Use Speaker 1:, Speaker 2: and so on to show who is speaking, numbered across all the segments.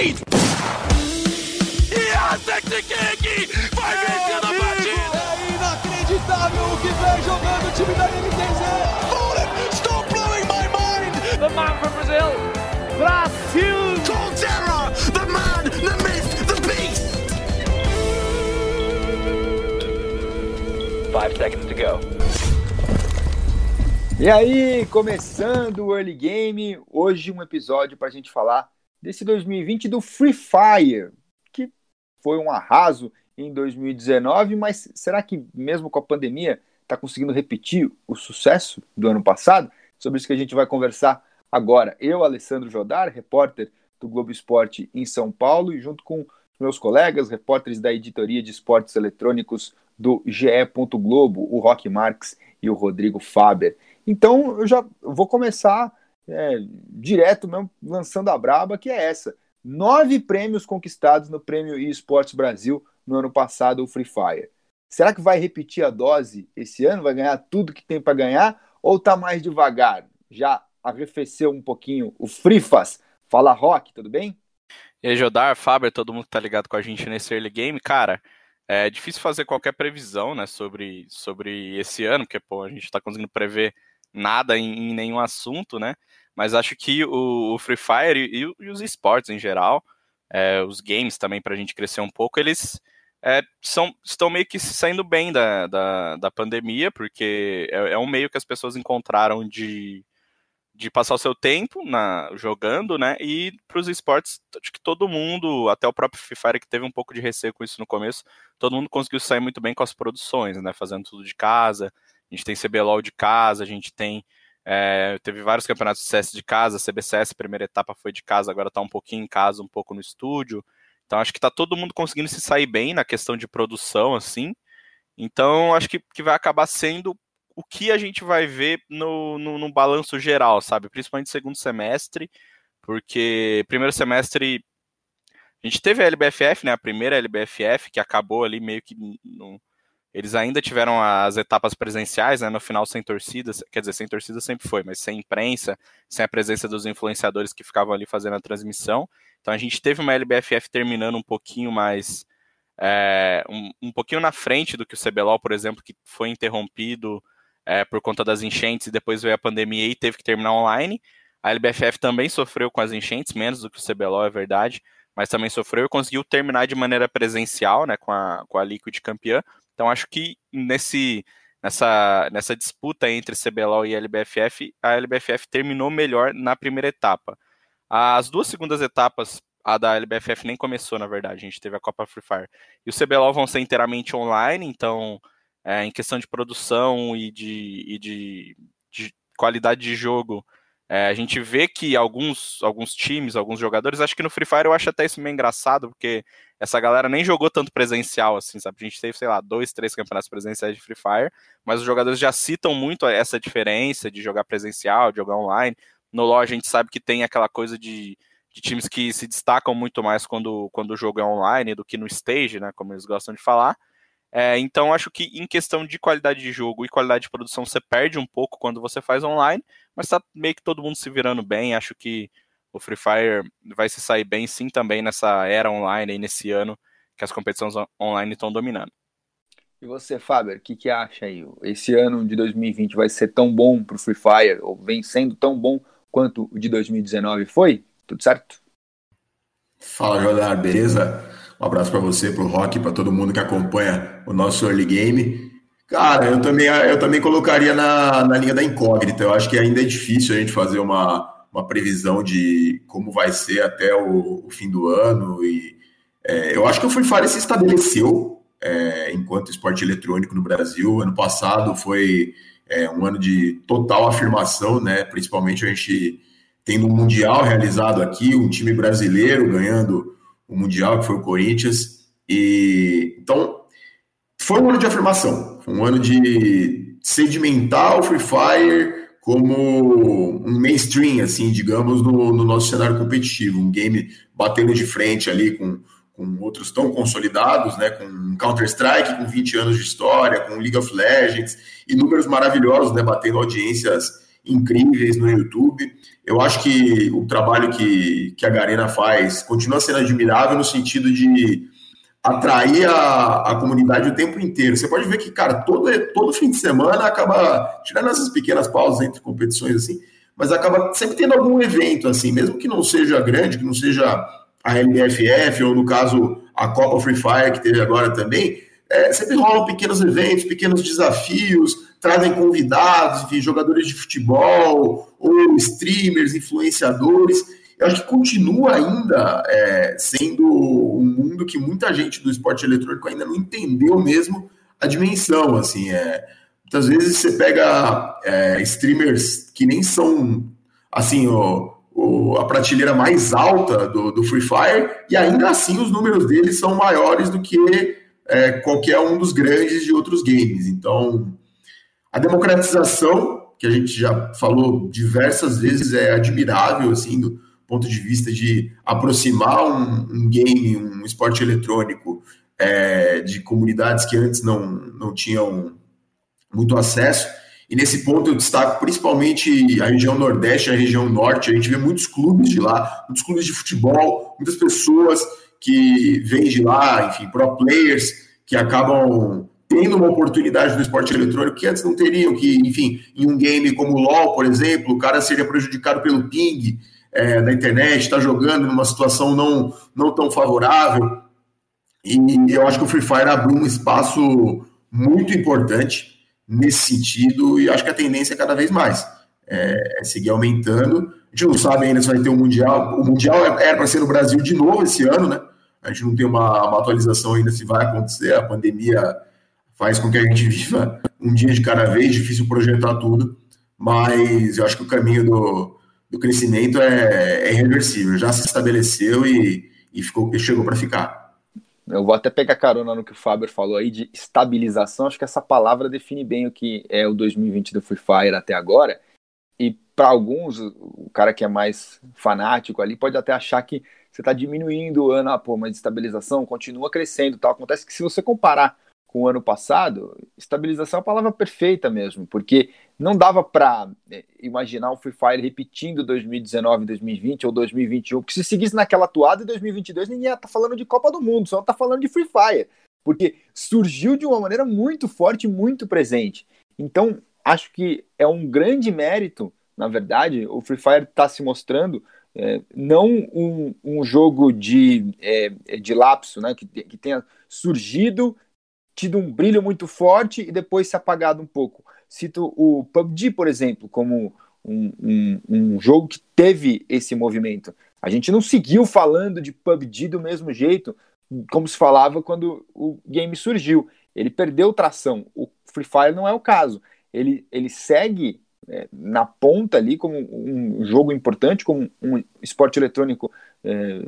Speaker 1: lead! Yantek King vai vencer a partida!
Speaker 2: É inacreditável o que vem jogando o time da NTZ!
Speaker 1: Fallen, stop blowing my mind!
Speaker 3: The man from Brazil, Brasil!
Speaker 1: Colterra, the man, the myth, the beast!
Speaker 4: Five seconds to go.
Speaker 5: E aí, começando o Early Game, hoje um episódio para a gente falar desse 2020 do Free Fire, que foi um arraso em 2019, mas será que mesmo com a pandemia está conseguindo repetir o sucesso do ano passado? Sobre isso que a gente vai conversar agora. Eu, Alessandro Jodar, repórter do Globo Esporte em São Paulo, e junto com meus colegas, repórteres da editoria de esportes eletrônicos do GE. Globo, o Rock Marques e o Rodrigo Faber. Então eu já vou começar é, direto mesmo, lançando a braba, que é essa. Nove prêmios conquistados no Prêmio eSports Brasil no ano passado, o Free Fire. Será que vai repetir a dose esse ano? Vai ganhar tudo que tem para ganhar? Ou tá mais devagar? Já arrefeceu um pouquinho o Frifas? Fala Rock, tudo bem?
Speaker 6: E aí, Jodar, Faber, todo mundo que tá ligado com a gente nesse early game, cara, é difícil fazer qualquer previsão, né, sobre, sobre esse ano, porque, pô, a gente tá conseguindo prever nada em, em nenhum assunto, né? Mas acho que o, o Free Fire e, e, os esportes em geral, é, os games também para a gente crescer um pouco, eles é, são, estão meio que saindo bem da, da, da pandemia, porque é, é, um meio que as pessoas encontraram de, de passar o seu tempo na, jogando, né? E para os esportes, acho que todo mundo, até o próprio Free Fire que teve um pouco de receio com isso no começo, todo mundo conseguiu sair muito bem com as produções, né? Fazendo tudo de casa, a gente tem CBLOL de casa, a gente tem. É, teve vários campeonatos de CS de casa, CBCS, primeira etapa foi de casa, agora está um pouquinho em casa, um pouco no estúdio. Então acho que está todo mundo conseguindo se sair bem na questão de produção, assim. Então acho que, que vai acabar sendo o que a gente vai ver no, no, no balanço geral, sabe? Principalmente segundo semestre, porque primeiro semestre a gente teve a LBFF, né? A primeira LBFF, que acabou ali meio que no, eles ainda tiveram as etapas presenciais, né, no final sem torcida, quer dizer, sem torcida sempre foi, mas sem imprensa, sem a presença dos influenciadores que ficavam ali fazendo a transmissão. Então a gente teve uma LBFF terminando um pouquinho mais, é, um, um, pouquinho na frente do que o CBLOL, por exemplo, que foi interrompido é, por conta das enchentes e depois veio a pandemia e teve que terminar online. A LBFF também sofreu com as enchentes, menos do que o CBLOL, é verdade, mas também sofreu e conseguiu terminar de maneira presencial, né, com a, com a Liquid campeã, então acho que nesse nessa, nessa disputa entre CBLOL e LBFF, a LBFF terminou melhor na primeira etapa. As duas segundas etapas, a da LBFF nem começou, na verdade, a gente teve a Copa Free Fire. E o CBLOL vão ser inteiramente online, então, é, em questão de produção e de, e de, de qualidade de jogo, é, a gente vê que alguns, alguns times, alguns jogadores, acho que no Free Fire eu acho até isso meio engraçado, porque essa galera nem jogou tanto presencial, assim, sabe? A gente teve, sei lá, dois, três campeonatos presenciais de Free Fire, mas os jogadores já citam muito essa diferença de jogar presencial, de jogar online. No LoL a gente sabe que tem aquela coisa de, de times que se destacam muito mais quando, quando o jogo é online do que no stage, né? Como eles gostam de falar. É, então, acho que em questão de qualidade de jogo e qualidade de produção, você perde um pouco quando você faz online, mas tá meio que todo mundo se virando bem. Acho que o Free Fire vai se sair bem sim também nessa era online, aí nesse ano que as competições online estão dominando.
Speaker 5: E você, Faber, o que, que acha aí? Esse ano de 2020 vai ser tão bom para o Free Fire, ou vem sendo tão bom quanto o de 2019 foi? Tudo certo?
Speaker 7: Fala, Jodar, beleza? Um abraço para você, para o Rock, para todo mundo que acompanha o nosso early game. Cara, eu também, eu também colocaria na, na linha da incógnita. Eu acho que ainda é difícil a gente fazer uma, uma previsão de como vai ser até o, o fim do ano. E é, eu acho que o Free Fire se estabeleceu é, enquanto esporte eletrônico no Brasil. Ano passado foi é, um ano de total afirmação, né? Principalmente a gente tendo um mundial realizado aqui, um time brasileiro ganhando o Mundial, que foi o Corinthians. E então foi um ano de afirmação, foi um ano de sedimentar o Free Fire como um mainstream, assim, digamos, no, no nosso cenário competitivo, um game batendo de frente ali com, com outros tão consolidados, né, com Counter-Strike com 20 anos de história, com League of Legends, e números maravilhosos, né, batendo audiências incríveis no YouTube. eu acho que o trabalho que, que a Garena faz continua sendo admirável no sentido de atrair a, a comunidade o tempo inteiro. Você pode ver que, cara, todo, todo fim de semana acaba, tirando essas pequenas pausas entre competições assim, mas acaba sempre tendo algum evento, assim, mesmo que não seja grande, que não seja a LBFF, ou no caso a Copa Free Fire, que teve agora também, é, sempre rolam pequenos eventos, pequenos desafios, trazem convidados, jogadores de futebol, ou streamers, influenciadores. Eu acho que continua ainda é, sendo um mundo que muita gente do esporte eletrônico ainda não entendeu mesmo a dimensão, assim, é, muitas vezes você pega é, streamers que nem são, assim, o, o, a prateleira mais alta do, do Free Fire, e ainda assim os números deles são maiores do que é, qualquer um dos grandes de outros games. Então, a democratização, que a gente já falou diversas vezes, é admirável, assim, do ponto de vista de aproximar um, um game, um esporte eletrônico é, de comunidades que antes não, não tinham muito acesso. E nesse ponto eu destaco principalmente a região Nordeste, a região Norte. A gente vê muitos clubes de lá, muitos clubes de futebol, muitas pessoas que vêm de lá, enfim, pro players que acabam tendo uma oportunidade no esporte eletrônico que antes não teriam, que, enfim, em um game como o LoL, por exemplo, o cara seria prejudicado pelo ping é, internet, está jogando numa situação não, não tão favorável. E eu acho que o Free Fire abriu um espaço muito importante nesse sentido, e acho que a tendência é cada vez mais é, é seguir aumentando. A gente não sabe ainda se vai ter um Mundial. O Mundial era é, para ser no Brasil de novo esse ano, né? A gente não tem uma, uma atualização ainda se vai acontecer. A pandemia faz com que a gente viva um dia de cada vez, difícil projetar tudo, mas eu acho que o caminho do, do crescimento é, é irreversível, já se estabeleceu e, e, ficou, e chegou para ficar.
Speaker 5: Eu vou até pegar carona no que o Faber falou aí de estabilização. Acho que essa palavra define bem o que é o 2020 do Free Fire até agora. E para alguns, o cara que é mais fanático ali pode até achar que você está diminuindo o ano, ah, pô, mas estabilização continua crescendo tal. Acontece que se você comparar com o ano passado, estabilização é a palavra perfeita mesmo, porque não dava para é, imaginar o Free Fire repetindo 2019, 2020 ou 2021, porque se seguisse naquela atuada em 2022 ninguém ia estar tá falando de Copa do Mundo, só tá falando de Free Fire, porque surgiu de uma maneira muito forte, muito presente. Então, acho que é um grande mérito, na verdade, o Free Fire está se mostrando é, não um, um, jogo de, é, de lapso, né, que, que tenha surgido tido um brilho muito forte e depois se apagado um pouco. Cito o PUBG, por exemplo, como um, um, um jogo que teve esse movimento. A gente não seguiu falando de PUBG do mesmo jeito como se falava quando o game surgiu. Ele perdeu tração. O Free Fire não é o caso. Ele, ele segue é, na ponta ali como um jogo importante, como um esporte eletrônico, é,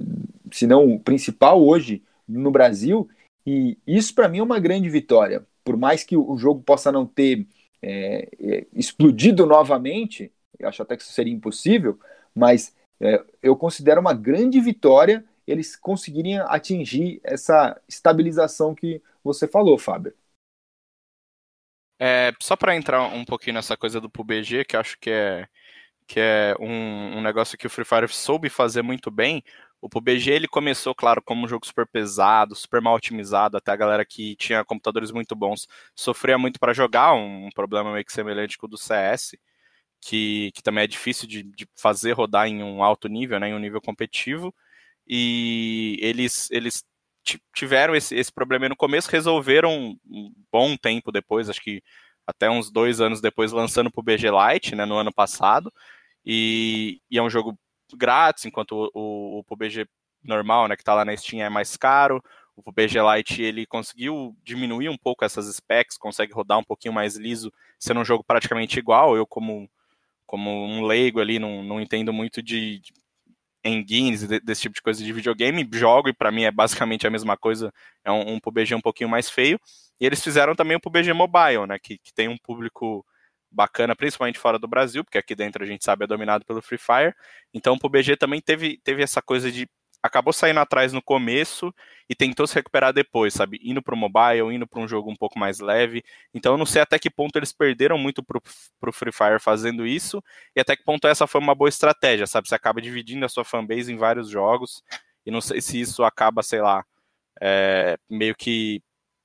Speaker 5: se não o principal hoje no Brasil, e isso para mim é uma grande vitória. Por mais que o jogo possa não ter é, é, explodido novamente, eu acho até que isso seria impossível, mas é, eu considero uma grande vitória eles conseguirem atingir essa estabilização que você falou, Fábio.
Speaker 6: É, só para entrar um pouquinho nessa coisa do PUBG, que acho que é, que é um, um negócio que o Free Fire soube fazer muito bem, o PUBG ele começou, claro, como um jogo super pesado, super mal otimizado, até a galera que tinha computadores muito bons sofria muito para jogar, um, problema meio que semelhante com o do CS, que, que também é difícil de, de, fazer rodar em um alto nível, né, em um nível competitivo, e eles, eles tiveram esse, esse problema no começo, resolveram um bom tempo depois, acho que até uns dois anos depois, lançando o PUBG Lite, né, no ano passado, e, e é um jogo grátis, enquanto o, o, o PUBG normal, né, que está lá na Steam é mais caro. O PUBG Lite ele conseguiu diminuir um pouco essas specs, consegue rodar um pouquinho mais liso, sendo um jogo praticamente igual. Eu como como um leigo ali não, não entendo muito de, de engines, desse tipo de coisa de videogame, jogo e para mim é basicamente a mesma coisa, é um, um PUBG um pouquinho mais feio. E eles fizeram também o PUBG Mobile, né, que, que tem um público bacana, principalmente fora do Brasil, porque aqui dentro a gente sabe é dominado pelo Free Fire. Então o PUBG também teve, teve essa coisa de acabou saindo atrás no começo e tentou se recuperar depois, sabe? Indo para o mobile, indo para um jogo um pouco mais leve. Então eu não sei até que ponto eles perderam muito para o Free Fire fazendo isso e até que ponto essa foi uma boa estratégia, sabe? Você acaba dividindo a sua fanbase em vários jogos e não sei se isso acaba, sei lá, é, meio que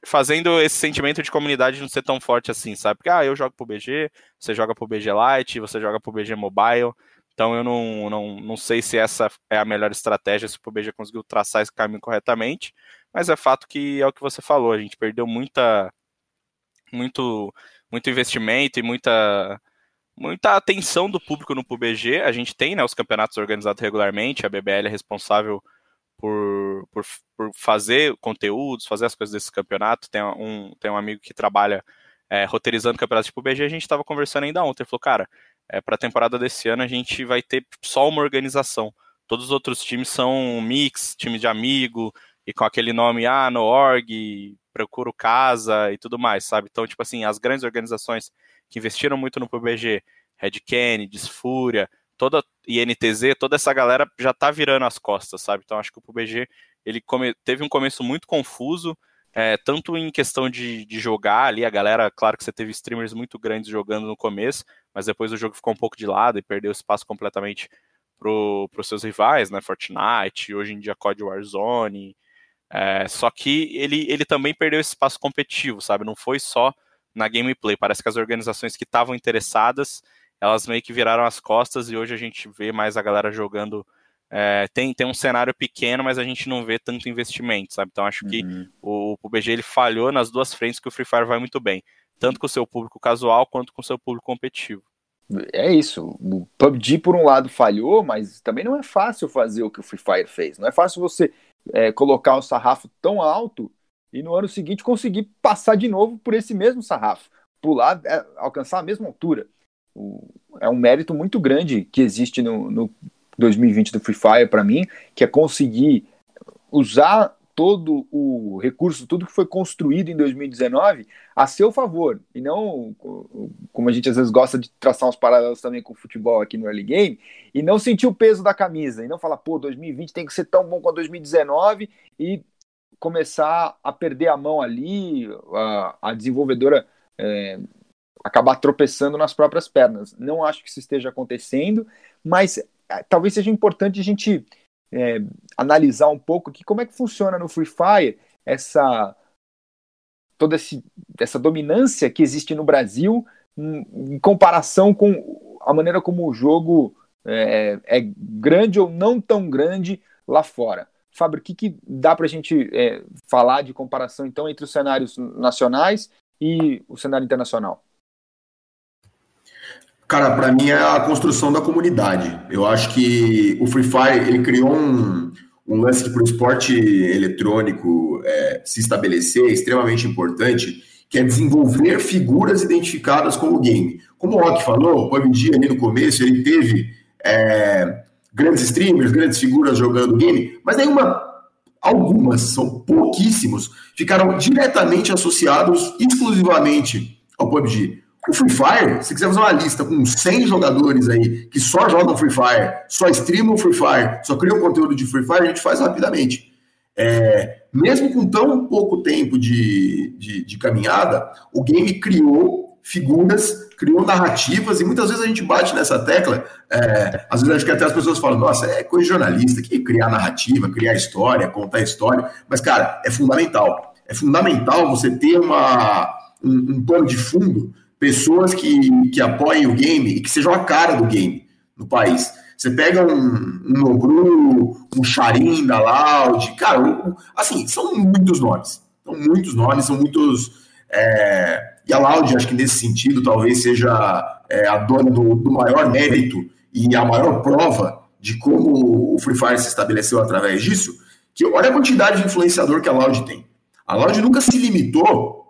Speaker 6: fazendo esse sentimento de comunidade não ser tão forte assim, sabe? Porque, ah, eu jogo pro BG, você joga pro BG Lite, você joga pro BG Mobile. Então eu não, não, não sei se essa é a melhor estratégia, se o PUBG conseguiu traçar esse caminho corretamente, mas é fato que é o que você falou, a gente perdeu muita muito muito investimento e muita muita atenção do público no PUBG. A gente tem né, os campeonatos organizados regularmente, a BBL é responsável por, por, por fazer conteúdos, fazer as coisas desse campeonato. Tem um, tem um amigo que trabalha é, roteirizando campeonatos de PUBG, a gente estava conversando ainda ontem, falou, cara, é, para a temporada desse ano a gente vai ter só uma organização. Todos os outros times são mix, time de amigo, e com aquele nome, ah, no org, procuro casa e tudo mais, sabe? Então, tipo assim, as grandes organizações que investiram muito no PUBG, Red Kennedy, Fúria, toda INTZ, toda essa galera já tá virando as costas, sabe? Então acho que o PUBG ele come, teve um começo muito confuso, é, tanto em questão de, de, jogar ali, a galera, claro que você teve streamers muito grandes jogando no começo, mas depois o jogo ficou um pouco de lado e perdeu espaço completamente para os seus rivais, né? Fortnite, hoje em dia COD Warzone. É, só que ele, ele também perdeu esse espaço competitivo, sabe? Não foi só na gameplay. Parece que as organizações que estavam interessadas, elas meio que viraram as costas e hoje a gente vê mais a galera jogando. É, tem, tem um cenário pequeno, mas a gente não vê tanto investimento, sabe? Então acho que uhum. o, o PUBG ele falhou nas duas frentes que o Free Fire vai muito bem tanto com o seu público casual quanto com o seu público competitivo.
Speaker 5: É isso. O PUBG, por um lado, falhou, mas também não é fácil fazer o que o Free Fire fez. Não é fácil você é, colocar o sarrafo tão alto e no ano seguinte conseguir passar de novo por esse mesmo sarrafo, pular, é, alcançar a mesma altura. É um mérito muito grande que existe no, no 2020 do Free Fire para mim, que é conseguir usar todo o recurso, tudo que foi construído em 2019 a seu favor, e não, como a gente às vezes gosta de traçar uns paralelos também com o futebol aqui no early game, e não sentir o peso da camisa, e não falar, pô, 2020 tem que ser tão bom quanto 2019, e começar a perder a mão ali, a, a desenvolvedora é, acabar tropeçando nas próprias pernas. Não acho que isso esteja acontecendo, mas é, talvez seja importante a gente é, analisar um pouco que como é que funciona no Free Fire essa toda esse, essa dominância que existe no Brasil em, em comparação com a maneira como o jogo é, é, grande ou não tão grande lá fora. Fábio, o que, que dá para a gente é, falar de comparação então entre os cenários nacionais e o cenário internacional?
Speaker 7: Cara, para mim é a construção da comunidade. Eu acho que o Free Fire ele criou um, um lance que para o esporte eletrônico é, se estabelecer é extremamente importante, que é desenvolver figuras identificadas com o game. Como o Rock falou, o PUBG ali no começo ele teve é, grandes streamers, grandes figuras jogando game, mas nenhuma, algumas, são pouquíssimos, ficaram diretamente associados exclusivamente ao PUBG. O Free Fire, se quiser fazer uma lista com 100 jogadores aí que só jogam Free Fire, só streamam Free Fire, só criam conteúdo de Free Fire, a gente faz rapidamente. É, mesmo com tão pouco tempo de, de, de, caminhada, o game criou figuras, criou narrativas, e muitas vezes a gente bate nessa tecla. É, às vezes acho que até as pessoas falam, nossa, é coisa de jornalista que criar narrativa, criar história, contar história. Mas, cara, é fundamental. É fundamental você ter uma, um, um pano de fundo pessoas que, que apoiem o game e que sejam a cara do game no país. Você pega um, um Nobru, um Charim da Loud, cara, um, assim, são muitos nomes. São muitos nomes, são muitos. É, e a Loud, acho que nesse sentido, talvez seja é, a dona do, do maior mérito e a maior prova de como o Free Fire se estabeleceu através disso, que olha a quantidade de influenciador que a Loud tem. A Loud nunca se limitou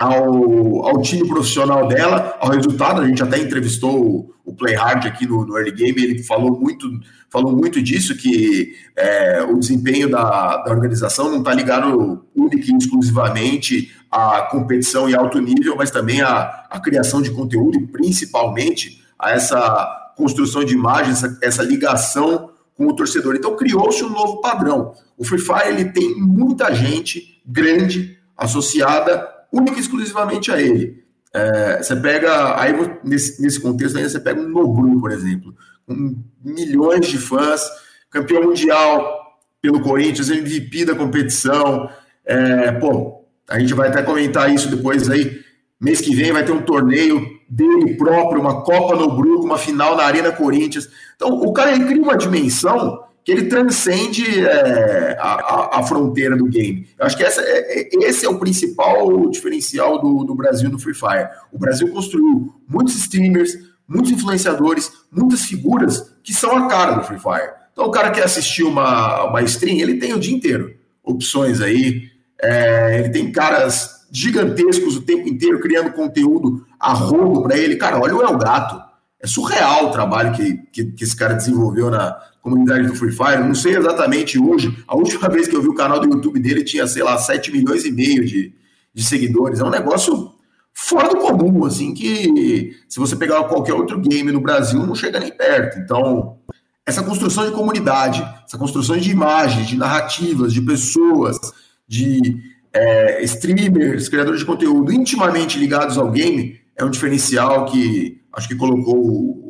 Speaker 7: ao, ao time profissional dela, ao resultado. A gente até entrevistou o, o Play Hard aqui no, no, Early Game, ele falou muito, falou muito disso, que é, o desempenho da, da organização não está ligado única e exclusivamente à competição e alto nível, mas também à, à criação de conteúdo e principalmente a essa construção de imagens, essa, essa ligação com o torcedor. Então criou-se um novo padrão. O Free Fire ele tem muita gente grande associada única e exclusivamente a ele. É, você pega, aí nesse, nesse contexto ainda você pega um Nobru, por exemplo, com milhões de fãs, campeão mundial pelo Corinthians, MVP da competição. É, pô, a gente vai até comentar isso depois aí. Mês que vem vai ter um torneio dele próprio, uma Copa no Bruco, uma final na Arena Corinthians. Então, o cara cria uma dimensão que ele transcende é, a, a, fronteira do game. Eu acho que essa, é, é, esse é o principal diferencial do, do Brasil no Free Fire. O Brasil construiu muitos streamers, muitos influenciadores, muitas figuras que são a cara do Free Fire. Então, o cara que assistiu uma, uma stream, ele tem o dia inteiro opções aí. É, ele tem caras gigantescos o tempo inteiro criando conteúdo a rodo para ele. Cara, olha o El Gato. É surreal o trabalho que, que, que, esse cara desenvolveu na comunidade do Free Fire. Não sei exatamente hoje. A última vez que eu vi o canal do YouTube dele tinha, sei lá, 7 milhões e meio de, de seguidores. É um negócio fora do comum, assim, que se você pegar qualquer outro game no Brasil, não chega nem perto. Então, essa construção de comunidade, essa construção de imagens, de narrativas, de pessoas, de é, streamers, criadores de conteúdo intimamente ligados ao game, é um diferencial que acho que colocou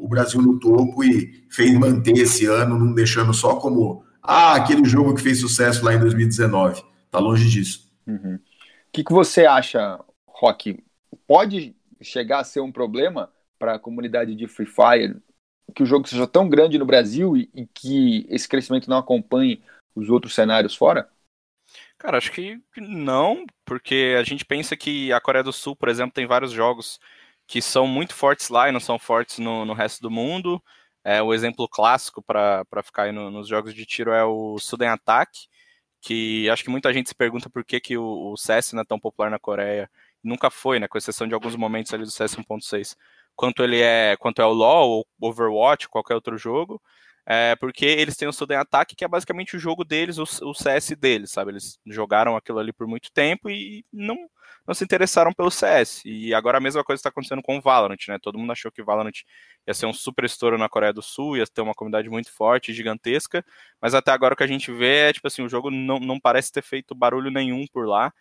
Speaker 7: o Brasil no topo e fez manter esse ano, não deixando só como ah, aquele jogo que fez sucesso lá em 2019. Tá longe disso.
Speaker 5: O uhum. que, que você acha, Rock? Pode chegar a ser um problema para a comunidade de Free Fire que o jogo seja tão grande no Brasil e, e que esse crescimento não acompanhe os outros cenários fora?
Speaker 6: Cara, acho que não, porque a gente pensa que a Coreia do Sul, por exemplo, tem vários jogos que são muito fortes lá e não são fortes no, no resto do mundo. É, o exemplo clássico para ficar aí no, nos jogos de tiro é o Sudden Attack, que acho que muita gente se pergunta por que, que o, o CS não é tão popular na Coreia. Nunca foi, né? Com exceção de alguns momentos ali do CS 1.6. Quanto ele é, quanto é o LoL, ou Overwatch, qualquer outro jogo. É, porque eles têm o Sudden Attack, que é basicamente o jogo deles, o, o CS deles, sabe? Eles jogaram aquilo ali por muito tempo e não, não se interessaram pelo CS. E agora a mesma coisa está acontecendo com o Valorant, né? Todo mundo achou que o Valorant ia ser um super estouro na Coreia do Sul, ia ter uma comunidade muito forte, gigantesca, mas até agora o que a gente vê é, tipo assim, o jogo não, não parece ter feito barulho nenhum por lá.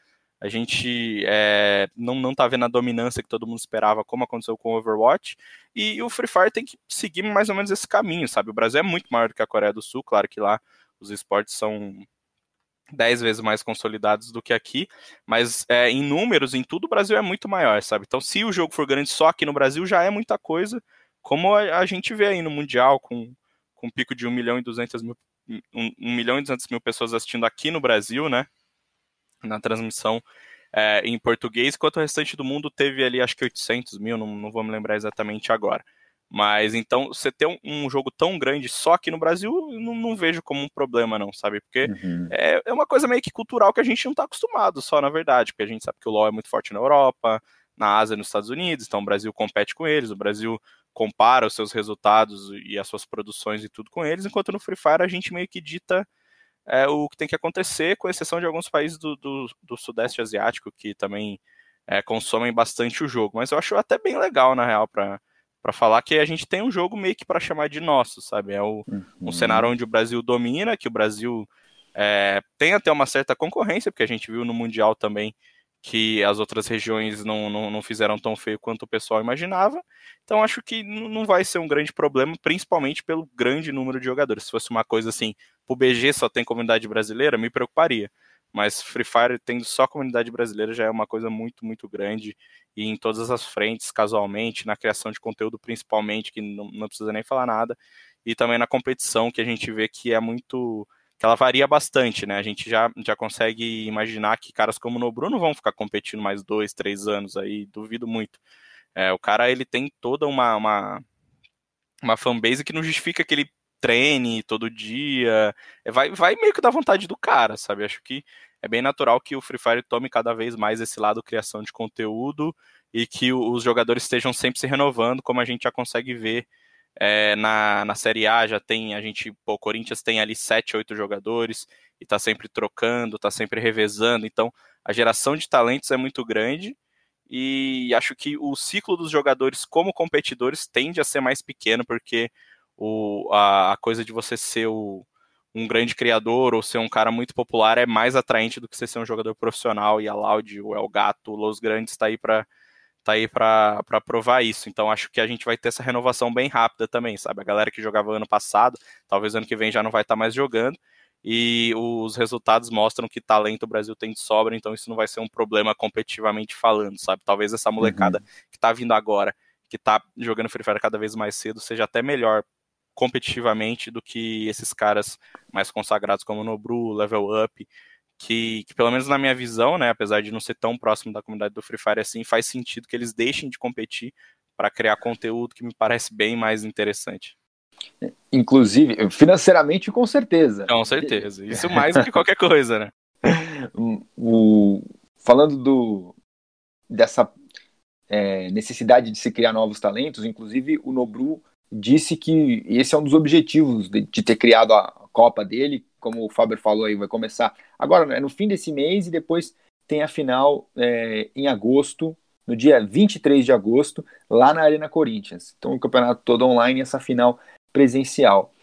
Speaker 6: A gente é, não, não tá vendo a dominância que todo mundo esperava, como aconteceu com o Overwatch. E o Free Fire tem que seguir mais ou menos esse caminho, sabe? O Brasil é muito maior do que a Coreia do Sul, claro que lá os esportes são dez vezes mais consolidados do que aqui, mas é, em números, em tudo, o Brasil é muito maior, sabe? Então, se o jogo for grande só aqui no Brasil, já é muita coisa, como a, a gente vê aí no Mundial, com, com um pico de 1 milhão e 200 mil, 1, 1 milhão e 200 mil pessoas assistindo aqui no Brasil, né? na transmissão é, em português, enquanto o restante do mundo teve ali acho que 800 mil, não, não vou me lembrar exatamente agora. Mas então, você ter um, um, jogo tão grande só aqui no Brasil, não, não vejo como um problema, não, sabe? Porque uhum. é, é, uma coisa meio que cultural que a gente não está acostumado, só na verdade, porque a gente sabe que o LoL é muito forte na Europa, na Ásia, nos Estados Unidos, então o Brasil compete com eles, o Brasil compara os seus resultados e as suas produções e tudo com eles, enquanto no Free Fire a gente meio que dita é, o que tem que acontecer, com exceção de alguns países do, do, do Sudeste Asiático que também é, consomem bastante o jogo. Mas eu acho até bem legal, na real, para para falar que a gente tem um jogo meio que para chamar de nosso, sabe? É o, uhum. um cenário onde o Brasil domina, que o Brasil é, tem até uma certa concorrência, porque a gente viu no Mundial também que as outras regiões não, não, não, fizeram tão feio quanto o pessoal imaginava. Então acho que não vai ser um grande problema, principalmente pelo grande número de jogadores. Se fosse uma coisa assim, o BG só tem comunidade brasileira, me preocuparia. Mas Free Fire tendo só comunidade brasileira já é uma coisa muito, muito grande. E em todas as frentes, casualmente, na criação de conteúdo principalmente, que não, não precisa nem falar nada. E também na competição, que a gente vê que é muito que ela varia bastante, né? A gente já, já consegue imaginar que caras como o Nobru não vão ficar competindo mais dois, três anos aí, duvido muito. É, o cara, ele tem toda uma, uma, uma fanbase que não justifica que ele treine todo dia, é, vai, vai meio que da vontade do cara, sabe? Acho que é bem natural que o Free Fire tome cada vez mais esse lado criação de conteúdo e que os jogadores estejam sempre se renovando, como a gente já consegue ver é, na, na Série A já tem, a gente, pô, o Corinthians tem ali sete, oito jogadores e tá sempre trocando, tá sempre revezando, então a geração de talentos é muito grande e acho que o ciclo dos jogadores como competidores tende a ser mais pequeno, porque o, a, a coisa de você ser o, um grande criador ou ser um cara muito popular é mais atraente do que você ser um jogador profissional e a Loud, o El Gato, o Los Grandes está aí para tá aí para provar isso. Então acho que a gente vai ter essa renovação bem rápida também, sabe? A galera que jogava ano passado, talvez ano que vem já não vai estar tá mais jogando. E os resultados mostram que talento o Brasil tem de sobra, então isso não vai ser um problema competitivamente falando, sabe? Talvez essa molecada uhum. que tá vindo agora, que tá jogando Free Fire cada vez mais cedo, seja até melhor competitivamente do que esses caras mais consagrados como Nobru, Level Up, que, que, pelo menos na minha visão, né, apesar de não ser tão próximo da comunidade do Free Fire assim, faz sentido que eles deixem de competir para criar conteúdo que me parece bem mais interessante.
Speaker 5: Inclusive, financeiramente, com certeza.
Speaker 6: Com certeza. Isso mais do que qualquer coisa, né?
Speaker 5: O, falando do, dessa é, necessidade de se criar novos talentos, inclusive o Nobru disse que esse é um dos objetivos de, de ter criado a Copa dele, como o Faber falou aí, vai começar agora, né, no fim desse mês e depois tem a final é, em agosto, no dia 23 de agosto, lá na Arena Corinthians. Então o campeonato todo online e essa final presencial.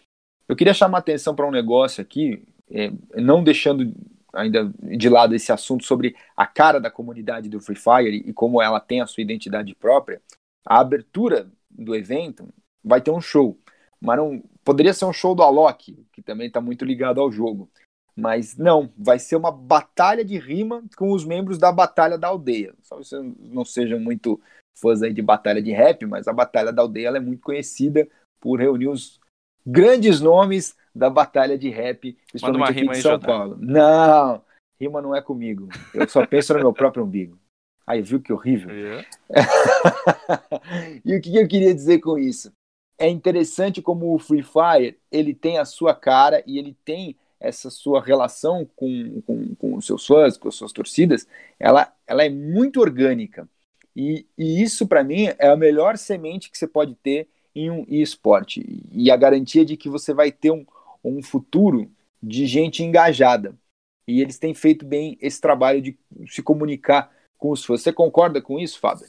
Speaker 5: Eu queria chamar atenção para um negócio aqui, é, não deixando ainda de lado esse assunto sobre a cara da comunidade do Free Fire e como ela tem a sua identidade própria. A abertura do evento vai ter um show. Mas não poderia ser um show do Alok, que também está muito ligado ao jogo. Mas não, vai ser uma batalha de rima com os membros da Batalha da Aldeia. Só vocês não sejam muito fãs aí de batalha de rap, mas a Batalha da Aldeia é muito conhecida por reunir os grandes nomes da batalha de rap,
Speaker 6: principalmente aqui
Speaker 5: de São Paulo. Não, rima não é comigo. Eu só penso no meu próprio umbigo. Aí, viu que horrível? Yeah. e o que eu queria dizer com isso? É interessante como o Free Fire ele tem a sua cara e ele tem essa sua relação com, com, com os seus fãs, com as suas torcidas, ela, ela é muito orgânica. E, e isso, para mim, é a melhor semente que você pode ter em um esporte. E a garantia de que você vai ter um, um futuro de gente engajada. E eles têm feito bem esse trabalho de se comunicar com os fãs. Você concorda com isso, Fábio?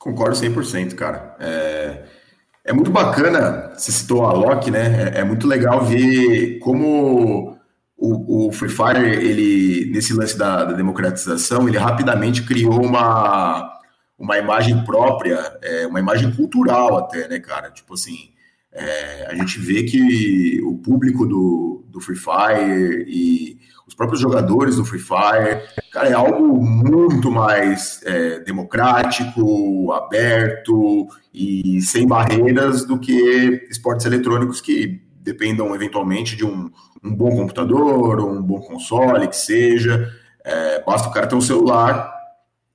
Speaker 7: Concordo 100%, cara. É, é muito bacana, você citou a Loki, né? É, é, muito legal ver como o, o, Free Fire, ele, nesse lance da, da, democratização, ele rapidamente criou uma, uma imagem própria, é, uma imagem cultural até, né, cara? Tipo assim, é, a gente vê que o público do, do Free Fire e os próprios jogadores do Free Fire, cara, é algo muito mais é, democrático, aberto e sem barreiras do que esportes eletrônicos que dependam eventualmente de um, um bom computador, um bom console, que seja. É, basta o cara ter um celular,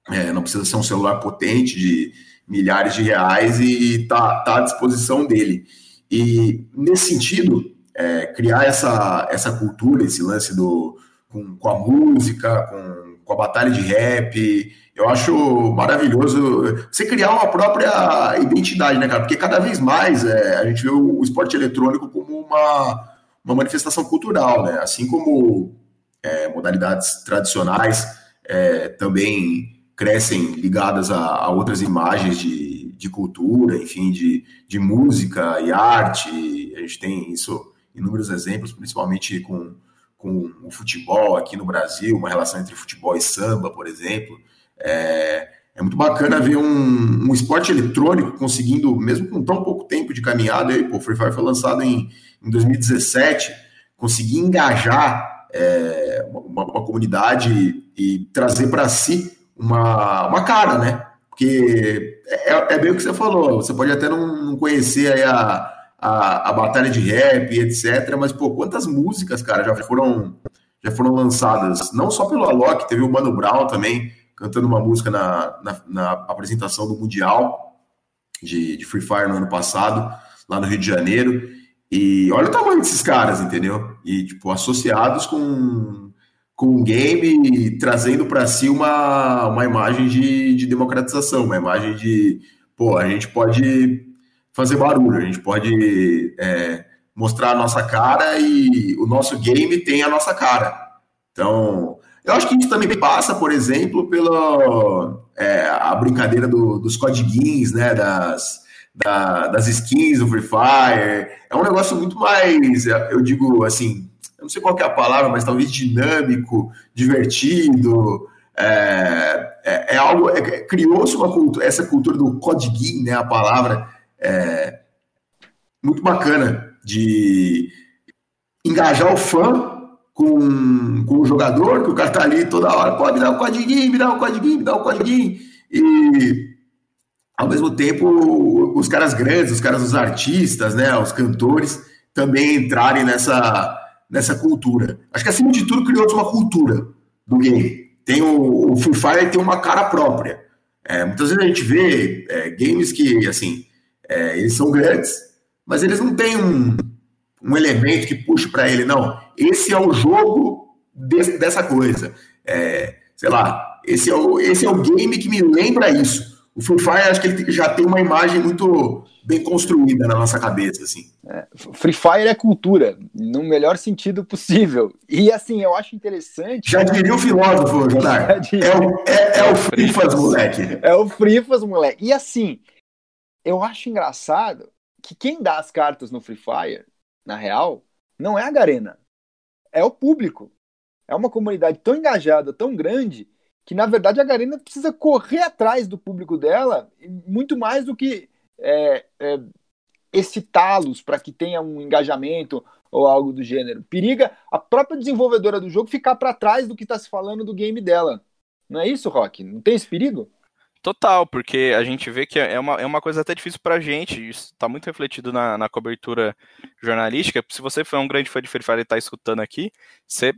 Speaker 7: é, não precisa ser um celular potente de milhares de reais e tá, tá à disposição dele. E nesse sentido, é, criar essa, essa cultura, esse lance do, com, com a música, com, com a batalha de rap, eu acho maravilhoso você criar uma própria identidade, né, cara? Porque cada vez mais é, a gente vê o, esporte eletrônico como uma, uma manifestação cultural, né? Assim como é, modalidades tradicionais é, também crescem ligadas a, a outras imagens de, de cultura, enfim, de, de música e arte. A gente tem isso, inúmeros exemplos, principalmente com, com o futebol aqui no Brasil, uma relação entre futebol e samba, por exemplo. É, é muito bacana ver um, um, esporte eletrônico conseguindo, mesmo com tão pouco tempo de caminhada, aí, pô, Free Fire foi lançado em, em 2017, conseguir engajar é, uma, uma, comunidade e trazer para si uma, uma cara, né? Porque é, é, bem o que você falou, você pode até não conhecer aí a, a, a batalha de rap, etc. Mas, pô, quantas músicas, cara, já foram, já foram lançadas? Não só pelo Alok, teve o Mano Brown também, cantando uma música na, na, na apresentação do Mundial de, de Free Fire no ano passado, lá no Rio de Janeiro. E olha o tamanho desses caras, entendeu? E, tipo, associados com com o game trazendo para si uma, uma imagem de, de democratização, uma imagem de, pô, a gente pode fazer barulho, a gente pode é, mostrar a nossa cara e o nosso game tem a nossa cara. Então, eu acho que isso também passa, por exemplo, pela é, a brincadeira do, dos codiguins, né, das, da, das skins do Free Fire. É um negócio muito mais, eu digo assim, eu não sei qual é a palavra, mas talvez dinâmico, divertido. É, é, é algo. É, Criou-se uma essa cultura do codiguinho, né? A palavra é muito bacana de engajar o fã com, com o jogador, que o cara tá ali toda hora, pode me dar um codiguinho, me dá um codiguinho, me dá um codiguinho. E ao mesmo tempo, os caras grandes, os caras, os artistas, né, os cantores, também entrarem nessa, nessa cultura. Acho que acima de tudo criou uma cultura do game. Tem o, o Free Fire tem uma cara própria. É, muitas vezes a gente vê é, games que, assim, é, eles são grandes, mas eles não têm um, um elemento que puxe para ele, não. Esse é o jogo desse, dessa coisa. É, sei lá, esse é, o, esse é o game que me lembra isso. O Free Fire, acho que ele já tem uma imagem muito bem construída na nossa cabeça, assim.
Speaker 5: É, Free Fire é cultura, no melhor sentido possível. E assim, eu acho interessante.
Speaker 7: Já diria o filósofo, Jodar. É o, é, é o Frifas, moleque.
Speaker 5: É o Frifas, moleque. E assim, eu acho engraçado que quem dá as cartas no Free Fire, na real, não é a Garena. É o público. É uma comunidade tão engajada, tão grande, que na verdade a Garena precisa correr atrás do público dela muito mais do que é, é, excitá-los para que tenha um engajamento ou algo do gênero. Periga a própria desenvolvedora do jogo ficar para trás do que está se falando do game dela. Não é isso, Rock? Não tem esse perigo?
Speaker 6: Total, porque a gente vê que é uma, é uma coisa até difícil pra gente, isso está muito refletido na, na cobertura jornalística. Se você for um grande fã de Free Fire e está escutando aqui, você,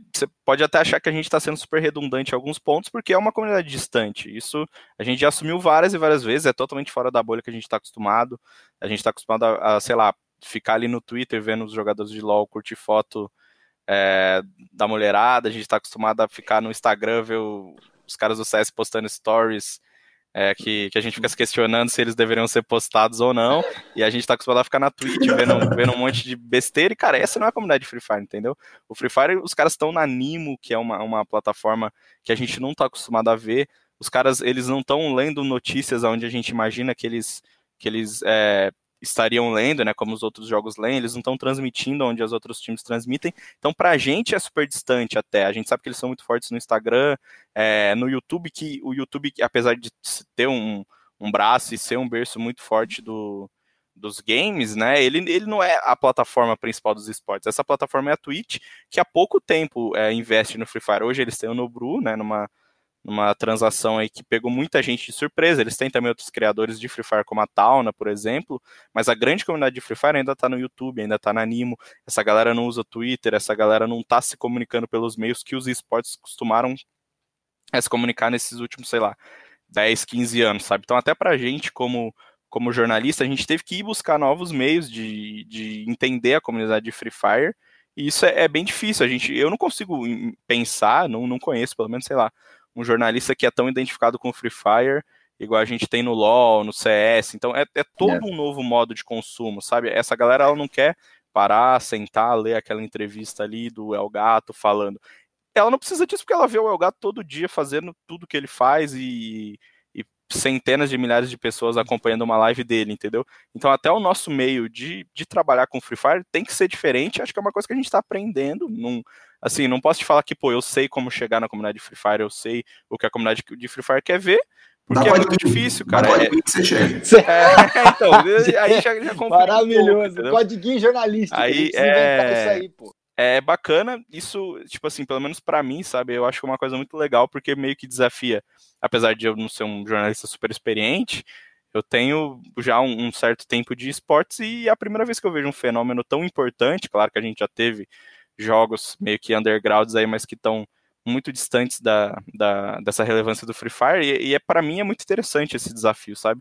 Speaker 6: pode até achar que a gente está sendo super redundante em alguns pontos, porque é uma comunidade distante. Isso a gente já assumiu várias e várias vezes, é totalmente fora da bolha que a gente está acostumado. A gente está acostumado a, a, sei lá, ficar ali no Twitter vendo os jogadores de LoL curtir foto é, da mulherada, a gente está acostumado a ficar no Instagram ver os caras do CS postando stories é, que, que a gente fica se questionando se eles deveriam ser postados ou não, e a gente tá acostumado a ficar na Twitch vendo, vendo um monte de besteira, e cara, essa não é a comunidade de Free Fire, entendeu? O Free Fire, os caras estão na Nimo, que é uma, uma plataforma que a gente não tá acostumado a ver, os caras, eles não estão lendo notícias onde a gente imagina que eles, que eles é, estariam lendo, né, como os outros jogos leem, eles não estão transmitindo onde os outros times transmitem. Então, para a gente é super distante até. A gente sabe que eles são muito fortes no Instagram, é, no YouTube, que o YouTube, apesar de ter um, um braço e ser um berço muito forte do, dos games, né? Ele, ele não é a plataforma principal dos esportes. Essa plataforma é a Twitch, que há pouco tempo é, investe no Free Fire. Hoje eles têm o Nobru, né? Numa numa transação aí que pegou muita gente de surpresa. Eles têm também outros criadores de Free Fire, como a Tauna, por exemplo, mas a grande comunidade de Free Fire ainda está no YouTube, ainda está na Nimo. Essa galera não usa Twitter, essa galera não está se comunicando pelos meios que os esportes costumaram é, se comunicar nesses últimos, sei lá, 10, 15 anos, sabe? Então, até pra gente, como, como jornalista, a gente teve que ir buscar novos meios de, de entender a comunidade de Free Fire. E isso é, é bem difícil. A gente, eu não consigo pensar, não, não conheço, pelo menos, sei lá, um jornalista que é tão identificado com o Free Fire, igual a gente tem no LoL, no CS. Então é, é todo um novo modo de consumo, sabe? Essa galera ela não quer parar, sentar, ler aquela entrevista ali do El Gato falando. Ela não precisa disso porque ela vê o El Gato todo dia fazendo tudo que ele faz e centenas de milhares de pessoas acompanhando uma live dele, entendeu? Então até o nosso meio de, de trabalhar com Free Fire tem que ser diferente. Acho que é uma coisa que a gente está aprendendo. Num, assim, não posso te falar que, pô, eu sei como chegar na comunidade de Free Fire, eu sei o que a comunidade de Free Fire quer ver, porque Dá é muito difícil, cara. É,
Speaker 5: é, então, aí já, já Maravilhoso. Um Codiguinho jornalista.
Speaker 6: Aí, é... Aí, é bacana, isso, tipo assim, pelo menos para mim, sabe, eu acho que é uma coisa muito legal, porque meio que desafia, apesar de eu não ser um jornalista super experiente, eu tenho já um, um certo tempo de esportes e é a primeira vez que eu vejo um fenômeno tão importante, claro que a gente já teve jogos meio que undergrounds aí, mas que estão muito distantes da, da, dessa relevância do Free Fire, e, e é para mim é muito interessante esse desafio, sabe?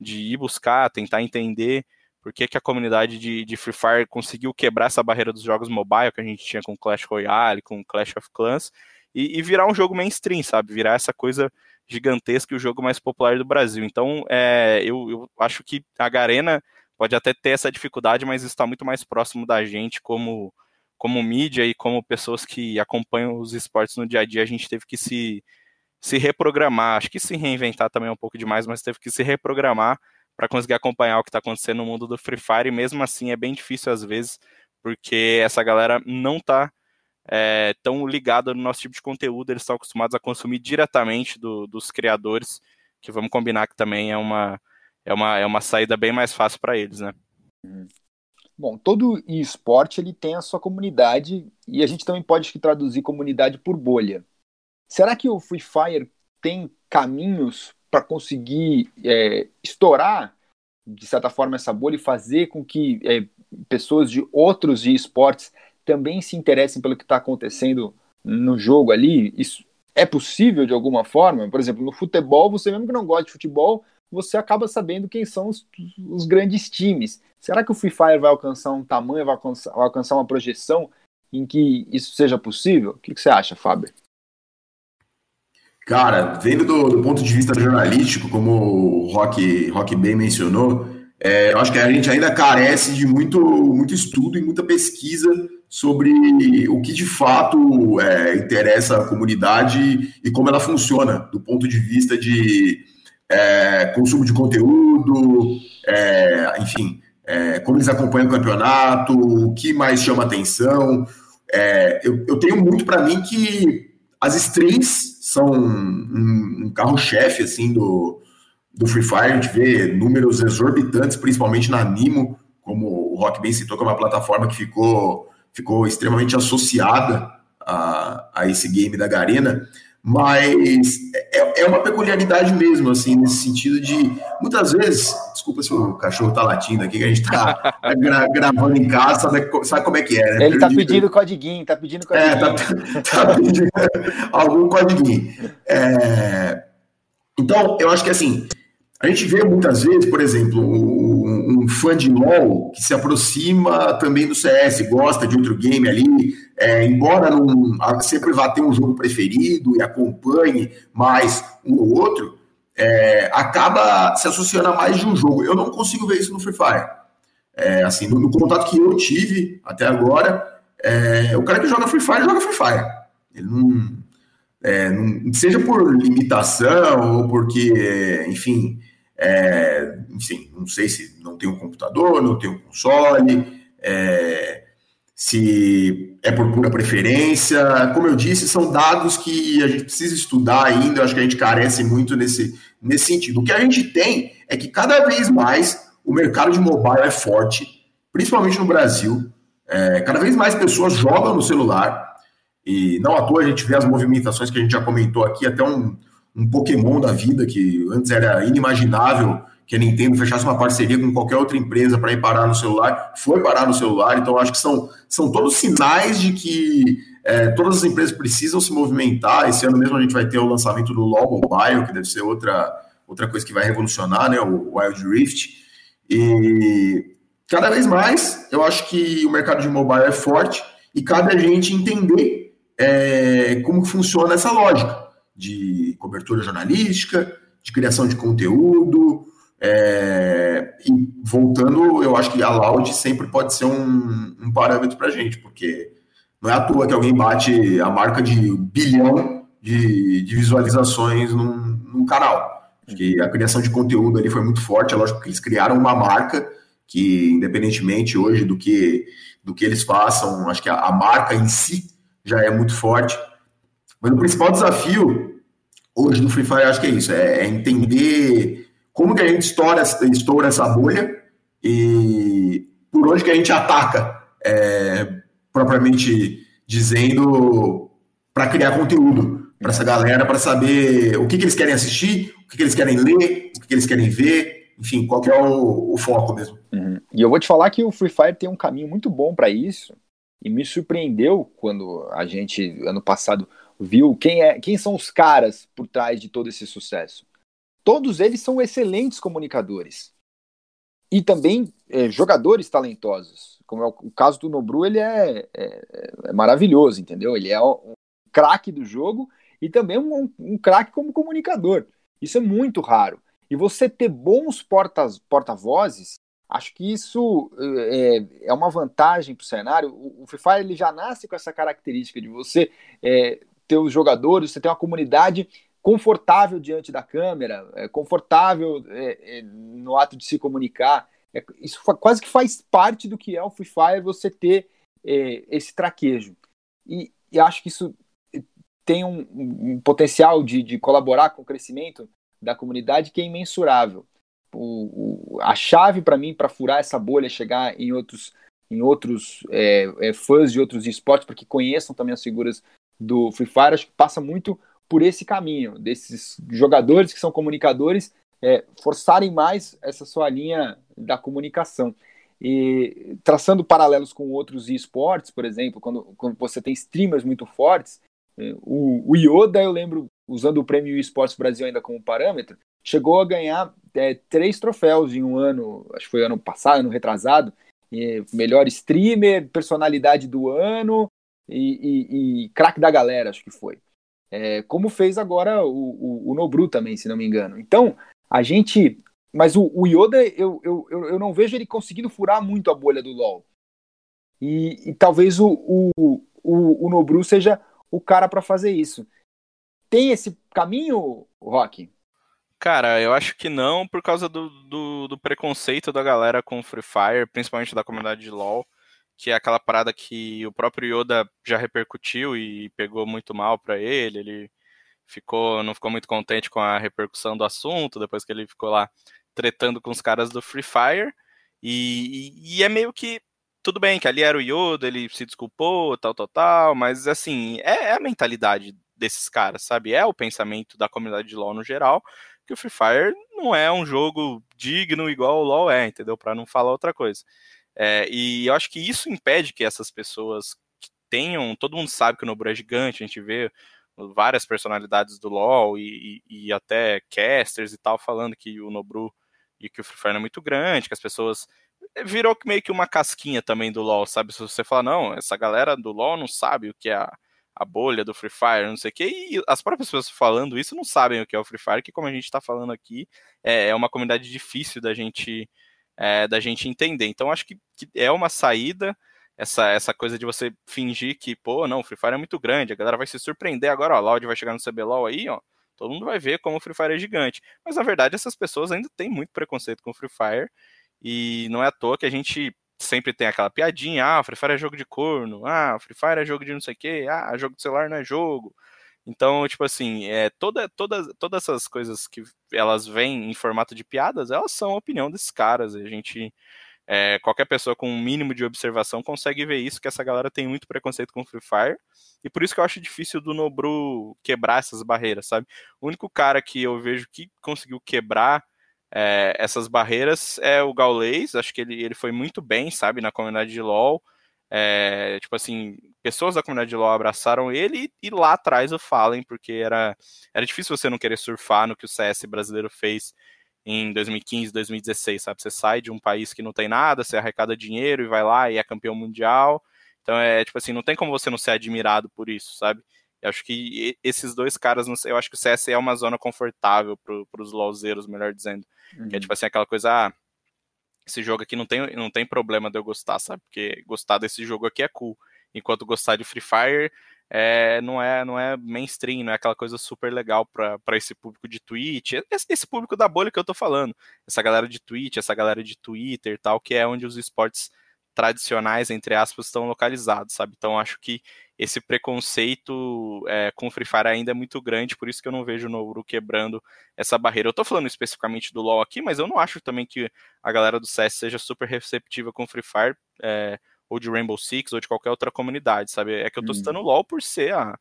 Speaker 6: De ir buscar, tentar entender por que, que a comunidade de, de, Free Fire conseguiu quebrar essa barreira dos jogos mobile que a gente tinha com Clash Royale, com Clash of Clans, e, e virar um jogo mainstream, sabe? Virar essa coisa gigantesca e o jogo mais popular do Brasil. Então, é, eu, eu acho que a Garena pode até ter essa dificuldade, mas está muito mais próximo da gente como como mídia e como pessoas que acompanham os esportes no dia a dia, a gente teve que se, se reprogramar. Acho que se reinventar também é um pouco demais, mas teve que se reprogramar para conseguir acompanhar o que está acontecendo no mundo do Free Fire, e mesmo assim é bem difícil às vezes, porque essa galera não está é, tão ligada no nosso tipo de conteúdo, eles estão acostumados a consumir diretamente do, dos criadores, que vamos combinar que também é uma, é uma, é uma saída bem mais fácil para eles, né?
Speaker 5: Uhum. Bom, todo esporte ele tem a sua comunidade e a gente também pode traduzir comunidade por bolha. Será que o Free Fire tem caminhos para conseguir é, estourar, de certa forma, essa bolha e fazer com que é, pessoas de outros esportes também se interessem pelo que está acontecendo no jogo ali? Isso é possível de alguma forma? Por exemplo, no futebol, você mesmo que não gosta de futebol, você acaba sabendo quem são os, os, grandes times. Será que o Free Fire vai alcançar um tamanho, vai alcançar, vai alcançar uma projeção em que isso seja possível? O que, que você acha, Fábio?
Speaker 7: Cara, vendo do, do, ponto de vista jornalístico, como o Rock, Rock bem mencionou, é, eu acho que a gente ainda carece de muito, muito estudo e muita pesquisa sobre o que de fato é, interessa a comunidade e como ela funciona do ponto de vista de é, consumo de conteúdo, é, enfim, é, como eles acompanham o campeonato, o que mais chama atenção. É, eu, eu, tenho muito para mim que as streams são um, um carro-chefe assim do, do Free Fire. A gente vê números exorbitantes, principalmente na Nimo, como o Rock bem citou, que é uma plataforma que ficou, ficou extremamente associada a, a esse game da Garena mas é, é, uma peculiaridade mesmo, assim, nesse sentido de muitas vezes, desculpa se o cachorro tá latindo aqui, que a gente tá gra gravando em casa, sabe, sabe, como é que é,
Speaker 5: né? Ele tá pedindo codiguinho, tá pedindo codiguinho. É,
Speaker 7: tá, tá pedindo algum codiguinho. É, então, eu acho que assim, a gente vê muitas vezes, por exemplo, um, um, fã de LoL que se aproxima também do CS, gosta de outro game ali, é, embora não, sempre vá ter um jogo preferido e acompanhe mais um ou outro, é, acaba se associando a mais de um jogo. Eu não consigo ver isso no Free Fire. É, assim, no, no, contato que eu tive até agora, é, o cara que joga Free Fire joga Free Fire. Ele não, é, não seja por limitação ou porque, enfim, é, enfim, não sei se não tem um computador, não tem um console, se é por pura preferência. Como eu disse, são dados que a gente precisa estudar ainda, eu acho que a gente carece muito nesse, nesse sentido. O que a gente tem é que cada vez mais o mercado de mobile é forte, principalmente no Brasil. É, cada vez mais pessoas jogam no celular, e não à toa a gente vê as movimentações que a gente já comentou aqui, até um, um Pokémon da vida, que antes era inimaginável que a Nintendo fechasse uma parceria com qualquer outra empresa para ir parar no celular, foi parar no celular, então acho que são, são todos sinais de que é, todas as empresas precisam se movimentar. Esse ano mesmo a gente vai ter o lançamento do LoL Mobile, que deve ser outra, outra coisa que vai revolucionar, né, o Wild Rift. E cada vez mais eu acho que o mercado de mobile é forte e cabe a gente entender é, como funciona essa lógica de cobertura jornalística, de criação de conteúdo. É, e voltando, eu acho que a Loud sempre pode ser um, um parâmetro para a gente, porque não é à toa que alguém bate a marca de bilhão de, de visualizações num, num canal. que a criação de conteúdo ali foi muito forte, é lógico que eles criaram uma marca que, independentemente hoje do que, do que eles façam, acho que a, a marca em si já é muito forte. Mas o principal desafio hoje do Free Fire, acho que é isso, é, é entender como que a gente estoura, estoura essa bolha e por onde que a gente ataca, é, propriamente dizendo, para criar conteúdo para essa galera, para saber o que, que eles querem assistir, o que, que eles querem ler, o que, que eles querem ver, enfim, qual que é o, o foco mesmo.
Speaker 5: Uhum. E eu vou te falar que o Free Fire tem um caminho muito bom para isso, e me surpreendeu quando a gente, ano passado, viu quem, é, quem são os caras por trás de todo esse sucesso. Todos eles são excelentes comunicadores e também é, jogadores talentosos. Como é o, o, caso do Nobru, ele é, é, é maravilhoso, entendeu? Ele é um craque do jogo e também um, um craque como comunicador. Isso é muito raro. E você ter bons porta-vozes, porta acho que isso é, é uma vantagem para o cenário. O Free Fire ele já nasce com essa característica de você é, ter os jogadores, você tem uma comunidade confortável diante da câmera, é, confortável é, é, no ato de se comunicar. É, isso quase que faz parte do que é o Free Fire você ter é, esse traquejo. E, e, acho que isso tem um, um potencial de, de, colaborar com o crescimento da comunidade que é imensurável. O, o, a chave para mim para furar essa bolha, chegar em outros, em outros é, fãs de outros esportes, para que conheçam também as figuras do Free Fire, acho que passa muito por esse caminho, desses jogadores que são comunicadores é, forçarem mais essa sua linha da comunicação. E traçando paralelos com outros esportes, por exemplo, quando, quando você tem streamers muito fortes, é, o, o Yoda, eu lembro, usando o prêmio eSports Brasil ainda como parâmetro, chegou a ganhar é, três troféus em um ano, acho que foi ano passado, ano retrasado, melhor streamer, personalidade do ano e, e, e craque da galera, acho que foi. É, como fez agora o, o, o, Nobru também, se não me engano. Então, a gente. Mas o, o Yoda, eu, eu, eu não vejo ele conseguindo furar muito a bolha do LoL. E, e talvez o, o, o, o Nobru seja o cara para fazer isso. Tem esse caminho, Rock?
Speaker 6: Cara, eu acho que não, por causa do, do, do preconceito da galera com Free Fire, principalmente da comunidade de LoL que é aquela parada que o próprio Yoda já repercutiu e pegou muito mal para ele. Ele ficou, não ficou muito contente com a repercussão do assunto depois que ele ficou lá tretando com os caras do Free Fire. E, e, e é meio que tudo bem que ali era o Yoda, ele se desculpou, tal, tal, tal, mas assim, é, é a mentalidade desses caras, sabe? É o pensamento da comunidade de LoL no geral, que o Free Fire não é um jogo digno igual o LoL é, entendeu? Para não falar outra coisa. É, e eu acho que isso impede que essas pessoas tenham. Todo mundo sabe que o Nobru é gigante, a gente vê várias personalidades do LoL e, e, e, até casters e tal falando que o Nobru e que o Free Fire é muito grande, que as pessoas é, virou meio que uma casquinha também do LoL, sabe? Se você falar, não, essa galera do LoL não sabe o que é a, a bolha do Free Fire, não sei o que, e as próprias pessoas falando isso não sabem o que é o Free Fire, que como a gente está falando aqui, é, é uma comunidade difícil da gente é, da gente entender. Então, acho que, que, é uma saída, essa, essa coisa de você fingir que, pô, não, o Free Fire é muito grande, a galera vai se surpreender agora, ó, a Loud vai chegar no CBLOL aí, ó, todo mundo vai ver como o Free Fire é gigante. Mas, na verdade, essas pessoas ainda têm muito preconceito com o Free Fire, e não é à toa que a gente sempre tem aquela piadinha, ah, Free Fire é jogo de corno, ah, Free Fire é jogo de não sei o quê, ah, jogo de celular não é jogo, então, tipo assim, é, toda, toda, todas essas coisas que elas vêm em formato de piadas, elas são a opinião desses caras. A gente, é, qualquer pessoa com um mínimo de observação consegue ver isso, que essa galera tem muito preconceito com Free Fire. E por isso que eu acho difícil do Nobru quebrar essas barreiras, sabe? O único cara que eu vejo que conseguiu quebrar é, essas barreiras é o Gaules. Acho que ele, ele foi muito bem, sabe, na comunidade de LoL. É, tipo assim, pessoas da comunidade de LoL abraçaram ele e, lá atrás o Fallen, porque era, era difícil você não querer surfar no que o CS brasileiro fez em 2015, 2016, sabe? Você sai de um país que não tem nada, você arrecada dinheiro e vai lá e é campeão mundial. Então é tipo assim, não tem como você não ser admirado por isso, sabe? Eu acho que esses dois caras, eu acho que o CS é uma zona confortável para os LoLzeiros, melhor dizendo. Uhum. Que é tipo assim, aquela coisa, ah, esse jogo aqui não tem, não tem problema de eu gostar, sabe? Porque gostar desse jogo aqui é cool. Enquanto gostar de Free Fire é, não, é, não é mainstream, não é aquela coisa super legal para esse público de Twitch. Esse, esse, público da bolha que eu tô falando. Essa galera de Twitch, essa galera de Twitter e tal, que é onde os esportes tradicionais, entre aspas, estão localizados, sabe? Então acho que esse preconceito é, com Free Fire ainda é muito grande, por isso que eu não vejo o Nouru quebrando essa barreira. Eu tô falando especificamente do LoL aqui, mas eu não acho também que a galera do CS seja super receptiva com Free Fire, é, ou de Rainbow Six, ou de qualquer outra comunidade, sabe? É que eu tô hum. citando o LoL por ser a,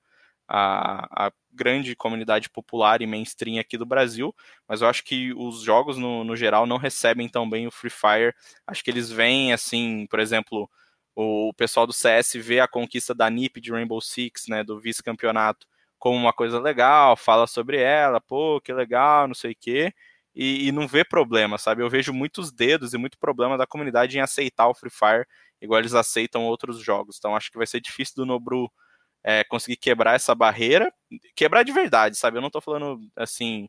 Speaker 6: a, a, grande comunidade popular e mainstream aqui do Brasil, mas eu acho que os jogos, no, no geral, não recebem tão bem o Free Fire. Acho que eles vêm, assim, por exemplo o pessoal do CS vê a conquista da NiP de Rainbow Six, né, do vice-campeonato, como uma coisa legal, fala sobre ela, pô, que legal, não sei o quê, e, e, não vê problema, sabe? Eu vejo muitos dedos e muito problema da comunidade em aceitar o Free Fire, igual eles aceitam outros jogos. Então acho que vai ser difícil do Nobru é, conseguir quebrar essa barreira, quebrar de verdade, sabe? Eu não tô falando assim,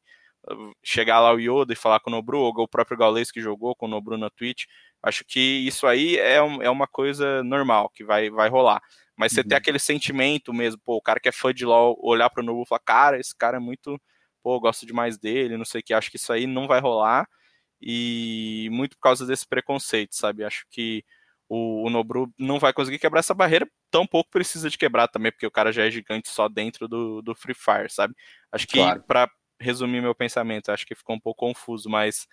Speaker 6: chegar lá o Yoda e falar com o Nobru, ou o próprio Gaules que jogou com o Nobru na Twitch. Acho que isso aí é, um, é uma coisa normal que vai, vai rolar. Mas você uhum. ter aquele sentimento mesmo, pô, o cara que é fã de LoL olhar pro Nobru e falar, cara, esse cara é muito pô, gosto demais dele, não sei o que, acho que isso aí não vai rolar, e muito por causa desse preconceito, sabe? Acho que o, o Nobru não vai conseguir quebrar essa barreira, tão pouco precisa de quebrar também, porque o cara já é gigante só dentro do, do Free Fire, sabe? Acho que, claro. para resumir meu pensamento, acho que ficou um pouco confuso, mas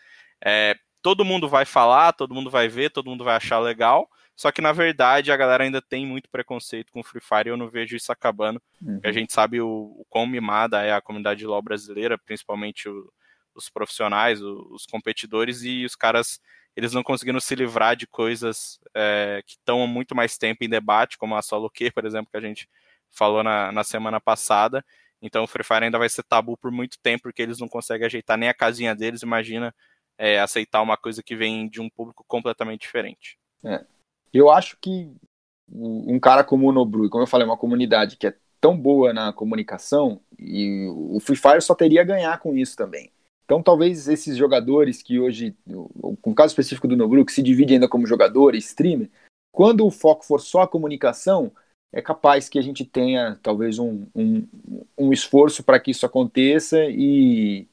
Speaker 6: é, todo mundo vai falar, todo mundo vai ver, todo mundo vai achar legal, só que na verdade a galera ainda tem muito preconceito com o Free Fire e eu não vejo isso acabando. Uhum. A gente sabe o, o quão mimada é a comunidade LoL brasileira, principalmente o, os profissionais, o, os competidores, e os caras eles não conseguiram se livrar de coisas é, que estão há muito mais tempo em debate, como a solo Q, por exemplo, que a gente falou na, na semana passada. Então o Free Fire ainda vai ser tabu por muito tempo, porque eles não conseguem ajeitar nem a casinha deles, imagina é, aceitar uma coisa que vem de um público completamente diferente.
Speaker 5: É. Eu acho que um cara como o Nobru, como eu falei, uma comunidade que é tão boa na comunicação, e o Free Fire só teria a ganhar com isso também. Então, talvez esses jogadores que hoje, com o caso específico do Nobru, que se divide ainda como jogador e streamer, quando o foco for só a comunicação, é capaz que a gente tenha talvez um, um, um esforço para que isso aconteça e,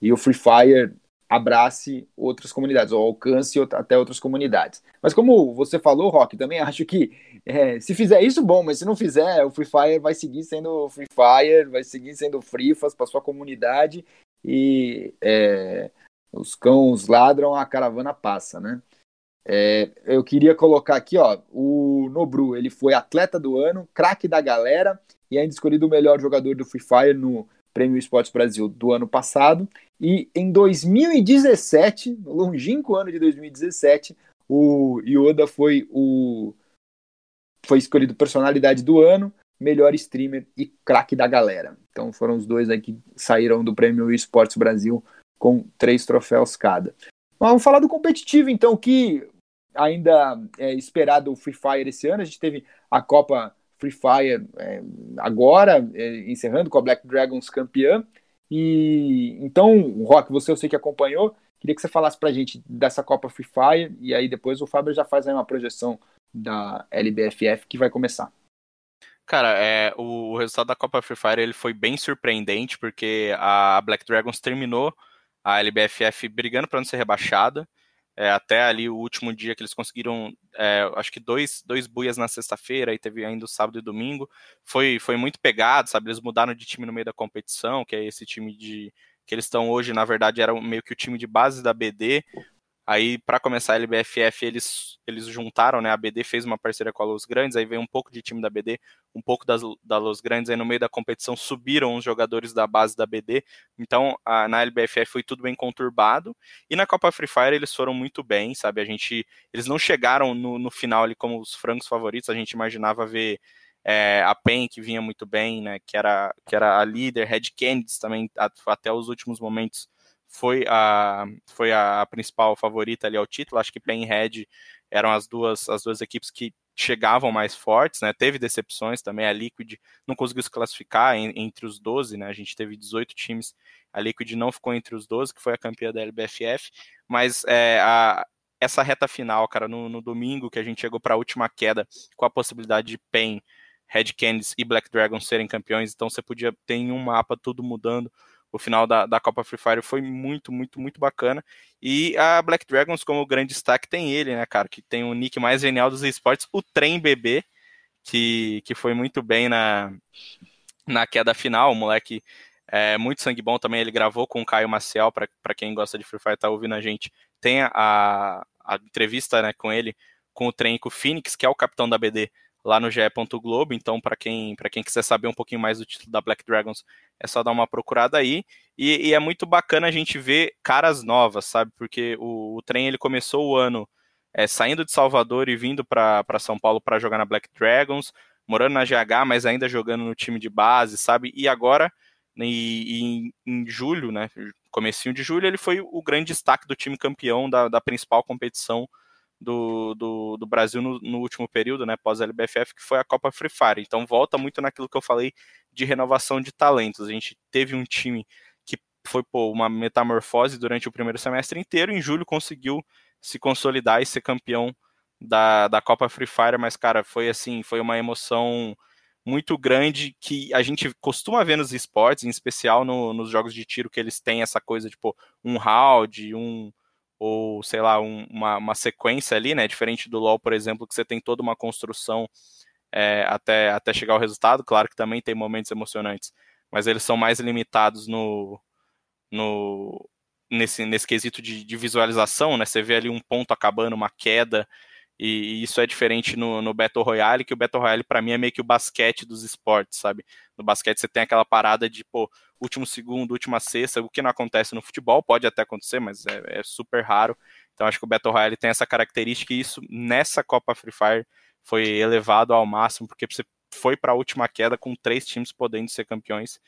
Speaker 5: e o Free Fire abrace outras comunidades, ou alcance até outras comunidades. Mas como você falou, Rock, também acho que é, se fizer isso, bom, mas se não fizer, o Free Fire vai seguir sendo Free Fire, vai seguir sendo Frifas para sua comunidade e é, os cães ladram, a caravana passa, né? É, eu queria colocar aqui, ó, o Nobru, ele foi atleta do ano, craque da galera e ainda escolhido o melhor jogador do Free Fire no Prêmio Esportes Brasil do ano passado. E em 2017, no longínquo ano de 2017, o Yoda foi o foi escolhido personalidade do ano, melhor streamer e craque da galera. Então foram os dois aí que saíram do Prêmio Esportes Brasil com três troféus cada. Vamos falar do competitivo, então, que ainda é esperado o Free Fire esse ano. A gente teve a Copa Free Fire é, agora, é, encerrando com a Black Dragons campeã. E então, Rock, você eu sei que acompanhou, queria que você falasse pra gente dessa Copa Free Fire e aí depois o Fábio já faz aí uma projeção da LBFF que vai começar.
Speaker 6: Cara, é, o, o, resultado da Copa Free Fire ele foi bem surpreendente porque a Black Dragons terminou a LBFF brigando para não ser rebaixada. É, até ali o último dia que eles conseguiram, é, acho que dois, dois buias na sexta-feira, e teve ainda o sábado e domingo, foi, foi muito pegado, sabe? Eles mudaram de time no meio da competição, que é esse time de que eles estão hoje, na verdade, era meio que o time de base da BD, Aí, para começar a LBFF, eles, eles juntaram, né? A BD fez uma parceria com a Los Grandes, aí veio um pouco de time da BD, um pouco das, da Los Grandes, aí no meio da competição subiram os jogadores da base da BD. Então, a, na LBFF foi tudo bem conturbado. E na Copa Free Fire eles foram muito bem, sabe? A gente. Eles não chegaram no, no final ali como os frangos favoritos, a gente imaginava ver. É, a PEN que vinha muito bem, né, que era, que era a líder, Red Candidates também até os últimos momentos foi a, foi a principal favorita ali ao título. Acho que PEN e Red eram as duas, as duas equipes que chegavam mais fortes, né? Teve decepções também. A Liquid não conseguiu se classificar em, entre os 12, né? A gente teve 18 times. A Liquid não ficou entre os 12, que foi a campeã da LBFF. Mas é, a, essa reta final, cara, no, no domingo que a gente chegou para a última queda com a possibilidade de PEN, Red Candies e Black Dragon serem campeões, então você podia ter em um mapa tudo mudando o final da, da Copa Free Fire foi muito, muito, muito bacana. E a Black Dragons, como grande destaque, tem ele, né, cara, que tem o nick mais genial dos esportes, o Trem Bebê, que, que foi muito bem na, na queda final. O moleque é muito sangue bom também. Ele gravou com o Caio Maciel, para quem gosta de Free Fire, tá ouvindo a gente. Tem a, a entrevista né, com ele, com o Trem e com o Phoenix, que é o capitão da BD lá no GE. Globo. Então, para quem, quem quiser saber um pouquinho mais do título da Black Dragons, é só dar uma procurada aí. E, e é muito bacana a gente ver caras novas, sabe? Porque o, o trem ele começou o ano é, saindo de Salvador e vindo para São Paulo para jogar na Black Dragons, morando na GH, mas ainda jogando no time de base, sabe? E agora, e, e em, julho, né? Comecinho de julho, ele foi o grande destaque do time campeão da, da principal competição do, do, do Brasil no, no, último período, né, pós-LBFF, que foi a Copa Free Fire. Então volta muito naquilo que eu falei de renovação de talentos. A gente teve um time que foi pô, uma metamorfose durante o primeiro semestre inteiro, em julho conseguiu se consolidar e ser campeão da, da Copa Free Fire, mas, cara, foi assim, foi uma emoção muito grande que a gente costuma ver nos esportes, em especial no, nos jogos de tiro, que eles têm essa coisa, tipo, um round, um ou sei lá, um, uma, uma sequência ali, né? Diferente do LoL, por exemplo, que você tem toda uma construção é, até, até chegar ao resultado. Claro que também tem momentos emocionantes, mas eles são mais limitados no, no nesse, nesse quesito de, de visualização, né? Você vê ali um ponto acabando, uma queda, e, isso é diferente no, no Battle Royale, que o Battle Royale para mim é meio que o basquete dos esportes, sabe? No basquete você tem aquela parada de, pô, último segundo, última sexta, o que não acontece no futebol, pode até acontecer, mas é, é super raro. Então acho que o Battle Royale tem essa característica e isso nessa Copa Free Fire foi elevado ao máximo, porque você foi para a última queda com três times podendo ser campeões.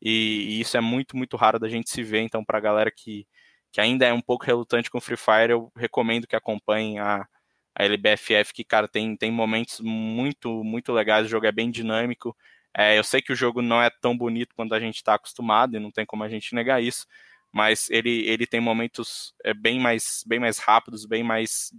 Speaker 6: E, e, isso é muito, muito raro da gente se ver. Então, para a galera que, que ainda é um pouco relutante com Free Fire, eu recomendo que acompanhem a, a LBFF, que, cara, tem, tem momentos muito, muito legais, o jogo é bem dinâmico. É, eu sei que o jogo não é tão bonito quanto a gente está acostumado, e não tem como a gente negar isso, mas ele, ele tem momentos é, bem, mais, bem mais rápidos, bem mais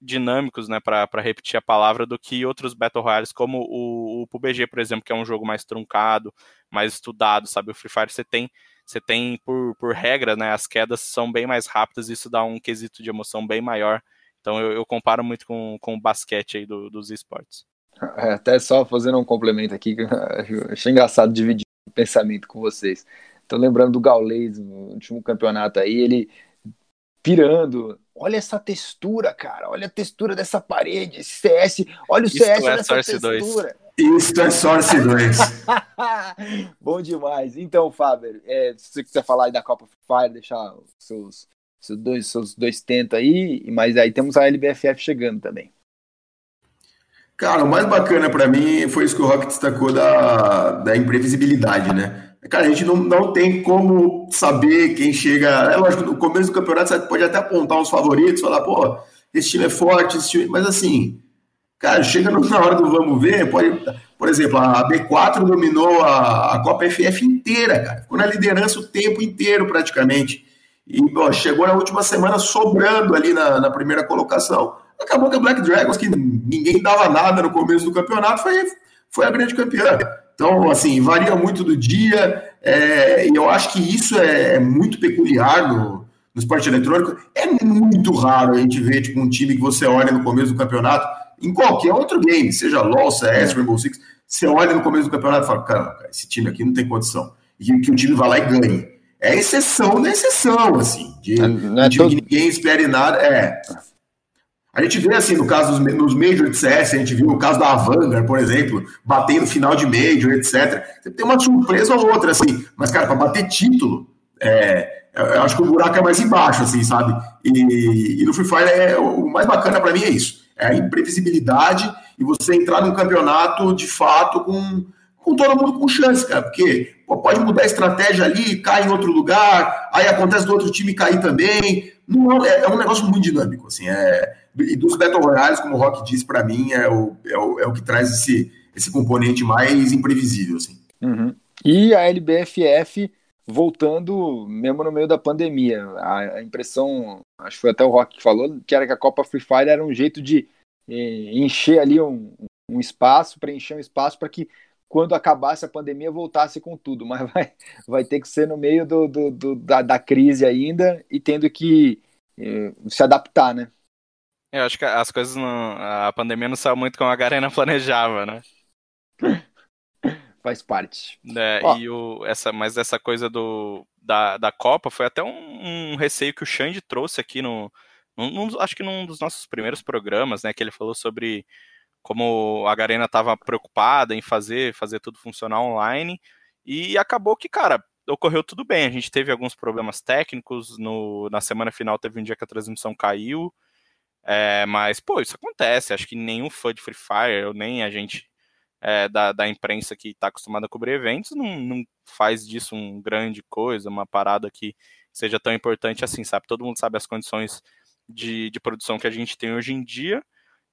Speaker 6: dinâmicos, né, para repetir a palavra, do que outros Battle Royales, como o, o PUBG, por exemplo, que é um jogo mais truncado, mais estudado, sabe? O Free Fire você tem, você tem por, por regra, né, as quedas são bem mais rápidas, isso dá um quesito de emoção bem maior então eu, eu comparo muito com, com o basquete aí do, dos esportes.
Speaker 5: É, até só fazendo um complemento aqui, achei engraçado dividir o pensamento com vocês. Tô lembrando do Gaules no último campeonato aí, ele pirando. Olha essa textura, cara. Olha a textura dessa parede. Esse CS. Olha o CS
Speaker 6: é
Speaker 5: nessa textura.
Speaker 7: 2. Isso é Source 2.
Speaker 5: Bom demais. Então, Faber, é, se você quiser falar aí da Copa Fire, deixar os seus seus dois, seus dois tentos aí, mas aí temos a LBFF chegando também.
Speaker 7: Cara, o mais bacana para mim foi isso que o Rock destacou da, da imprevisibilidade, né? Cara, a gente não, não tem como saber quem chega. É lógico, no começo do campeonato você pode até apontar os favoritos, falar, pô, esse time é forte, esse time... mas assim, cara, chega na hora do vamos ver, pode. Por exemplo, a B4 dominou a, a Copa FF inteira, cara. Ficou na liderança o tempo inteiro, praticamente. E chegou na última semana sobrando ali na, na, primeira colocação. Acabou que a Black Dragons, que ninguém dava nada no começo do campeonato, foi, foi a grande campeã. Então, assim, varia muito do dia, é, e eu acho que isso é, é muito peculiar no, no esporte eletrônico. É muito raro a gente ver tipo, um time que você olha no começo do campeonato, em qualquer outro game, seja LoL, CS, Rainbow Six, você olha no começo do campeonato e fala, cara, esse time aqui não tem condição. E que o time vai lá e ganhe é exceção da exceção, assim, de, não é de todo... que ninguém espere nada. É. A gente vê assim, no caso dos nos Major de CS, a gente viu o caso da Vanguard, por exemplo, batendo final de Major, etc. Tem uma surpresa ou outra, assim, mas, cara, para bater título, é, eu acho que o buraco é mais embaixo, assim, sabe? E, e no Free Fire é, o mais bacana para mim é isso: é a imprevisibilidade e você entrar num campeonato de fato com com todo mundo com chance, cara, porque pô, pode mudar a estratégia ali, cai em outro lugar, aí acontece do outro time cair também. Não, é, é um negócio muito dinâmico, assim, é, e dos Battle Royales, como o Rock disse, para mim, é o, é, o, é o que traz esse, esse componente mais imprevisível, assim.
Speaker 5: Uhum. E a LBFF voltando mesmo no meio da pandemia. A, impressão, acho que foi até o Rock que falou, que era que a Copa Free Fire era um jeito de eh, encher ali um, um espaço, preencher um espaço para que quando acabasse a pandemia, voltasse com tudo, mas vai, vai ter que ser no meio do, do, do da, da, crise ainda e tendo que eh, se adaptar, né?
Speaker 6: Eu acho que as coisas não. A pandemia não saiu muito como a Garena planejava, né?
Speaker 5: Faz parte.
Speaker 6: É, e o, essa, mas essa coisa do, da, da Copa foi até um, um receio que o Xande trouxe aqui no. Num, num, acho que num dos nossos primeiros programas, né? Que ele falou sobre como a Garena estava preocupada em fazer, fazer tudo funcionar online, e acabou que, cara, ocorreu tudo bem. A gente teve alguns problemas técnicos, no, na semana final teve um dia que a transmissão caiu, é, mas, pô, isso acontece. Acho que nenhum fã de Free Fire, nem a gente é, da, da imprensa que está acostumada a cobrir eventos, não, não faz disso um grande coisa, uma parada que seja tão importante assim, sabe? Todo mundo sabe as condições de, de produção que a gente tem hoje em dia,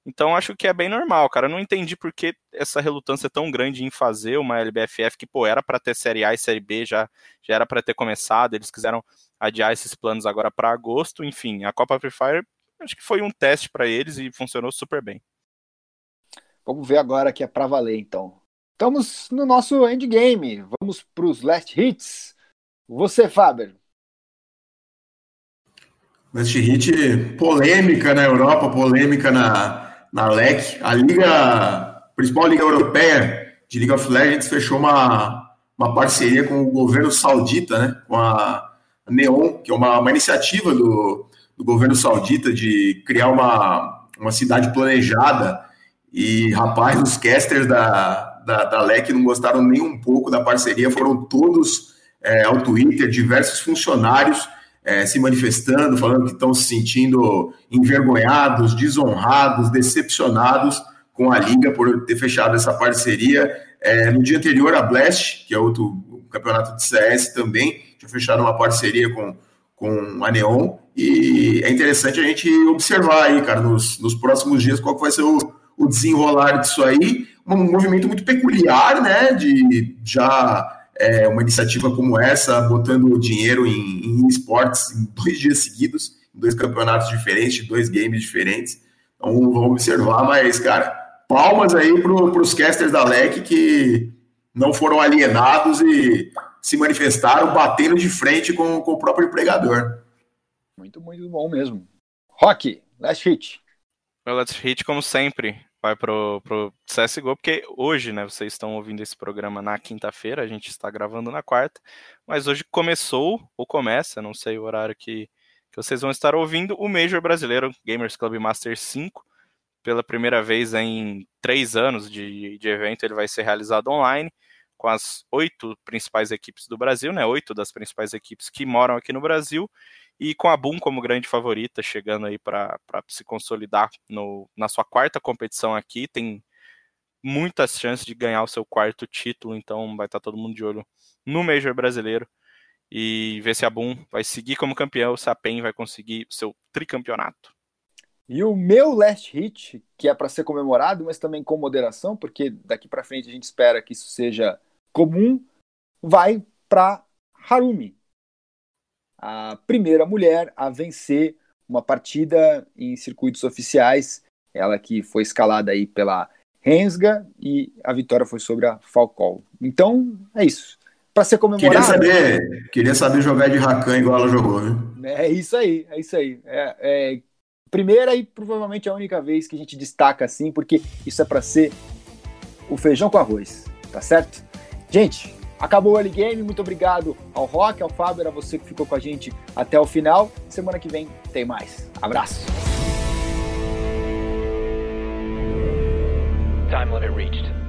Speaker 6: então acho que é bem normal, cara. Eu não entendi por que essa relutância tão grande em fazer uma LBFF que, pô, era para ter Série A e Série B, já, já era para ter começado. Eles quiseram adiar esses planos agora para agosto. Enfim, a Copa Free Fire acho que foi um teste para eles e funcionou super bem.
Speaker 5: Vamos ver agora que é para valer, então. Estamos no nosso endgame. Vamos para os last hits. Você, Faber.
Speaker 7: Last hit polêmica na Europa, polêmica na, na LEC. A liga, principal liga europeia de League of Legends fechou uma, uma parceria com o governo saudita, né? Com a Neon, que é uma, uma iniciativa do, do governo saudita de criar uma, uma cidade planejada. E, rapaz, os casters da, da, da LEC não gostaram nem um pouco da parceria, foram todos é, ao Twitter, diversos funcionários é, se manifestando, falando que estão se sentindo envergonhados, desonrados, decepcionados com a Liga por ter fechado essa parceria. É, no dia anterior, a Blast, que é outro campeonato de CS também, tinha fechado uma parceria com, com a Neon, e é interessante a gente observar aí, cara, nos, nos próximos dias, qual vai ser o, o desenrolar disso aí. Um movimento muito peculiar, né, de já é, uma iniciativa como essa, botando dinheiro em, em esportes em dois dias seguidos, em dois campeonatos diferentes, dois games diferentes. Então vamos observar, mas, cara, palmas aí para os casters da LEC que não foram alienados e se manifestaram batendo de frente com, com o próprio empregador.
Speaker 5: Muito, muito bom mesmo. Rock, last hit.
Speaker 6: O last hit, como sempre, vai pro, pro CSGO, porque hoje, né, vocês estão ouvindo esse programa na quinta-feira, a gente está gravando na quarta, mas hoje começou, ou começa, não sei o horário que, que vocês vão estar ouvindo, o Major Brasileiro Gamers Club Master 5, pela primeira vez em três anos de, de evento, ele vai ser realizado online, com as oito principais equipes do Brasil, né, oito das principais equipes que moram aqui no Brasil, e com a Boom como grande favorita, chegando aí para se consolidar no, na sua quarta competição aqui, tem muitas chances de ganhar o seu quarto título, então vai estar tá todo mundo de olho no Major brasileiro e ver se a Boom vai seguir como campeão, se a PEN vai conseguir seu tricampeonato.
Speaker 5: E o meu last hit, que é para ser comemorado, mas também com moderação, porque daqui para frente a gente espera que isso seja comum, vai para Harumi, a primeira mulher a vencer uma partida em circuitos oficiais, ela que foi escalada aí pela Rensga e a vitória foi sobre a Falcol. Então, é isso. Para ser comemorado.
Speaker 7: Queria saber, queria saber jogar de Rakan igual ela jogou, viu?
Speaker 5: É isso aí, é isso aí. É, é, primeira e provavelmente a única vez que a gente destaca assim, porque isso é para ser o feijão com arroz, tá certo? Gente, Acabou o early game, muito obrigado ao Rock, ao Fábio, a você que ficou com a gente até o final. Semana que vem tem mais. Abraço. Time limit reached.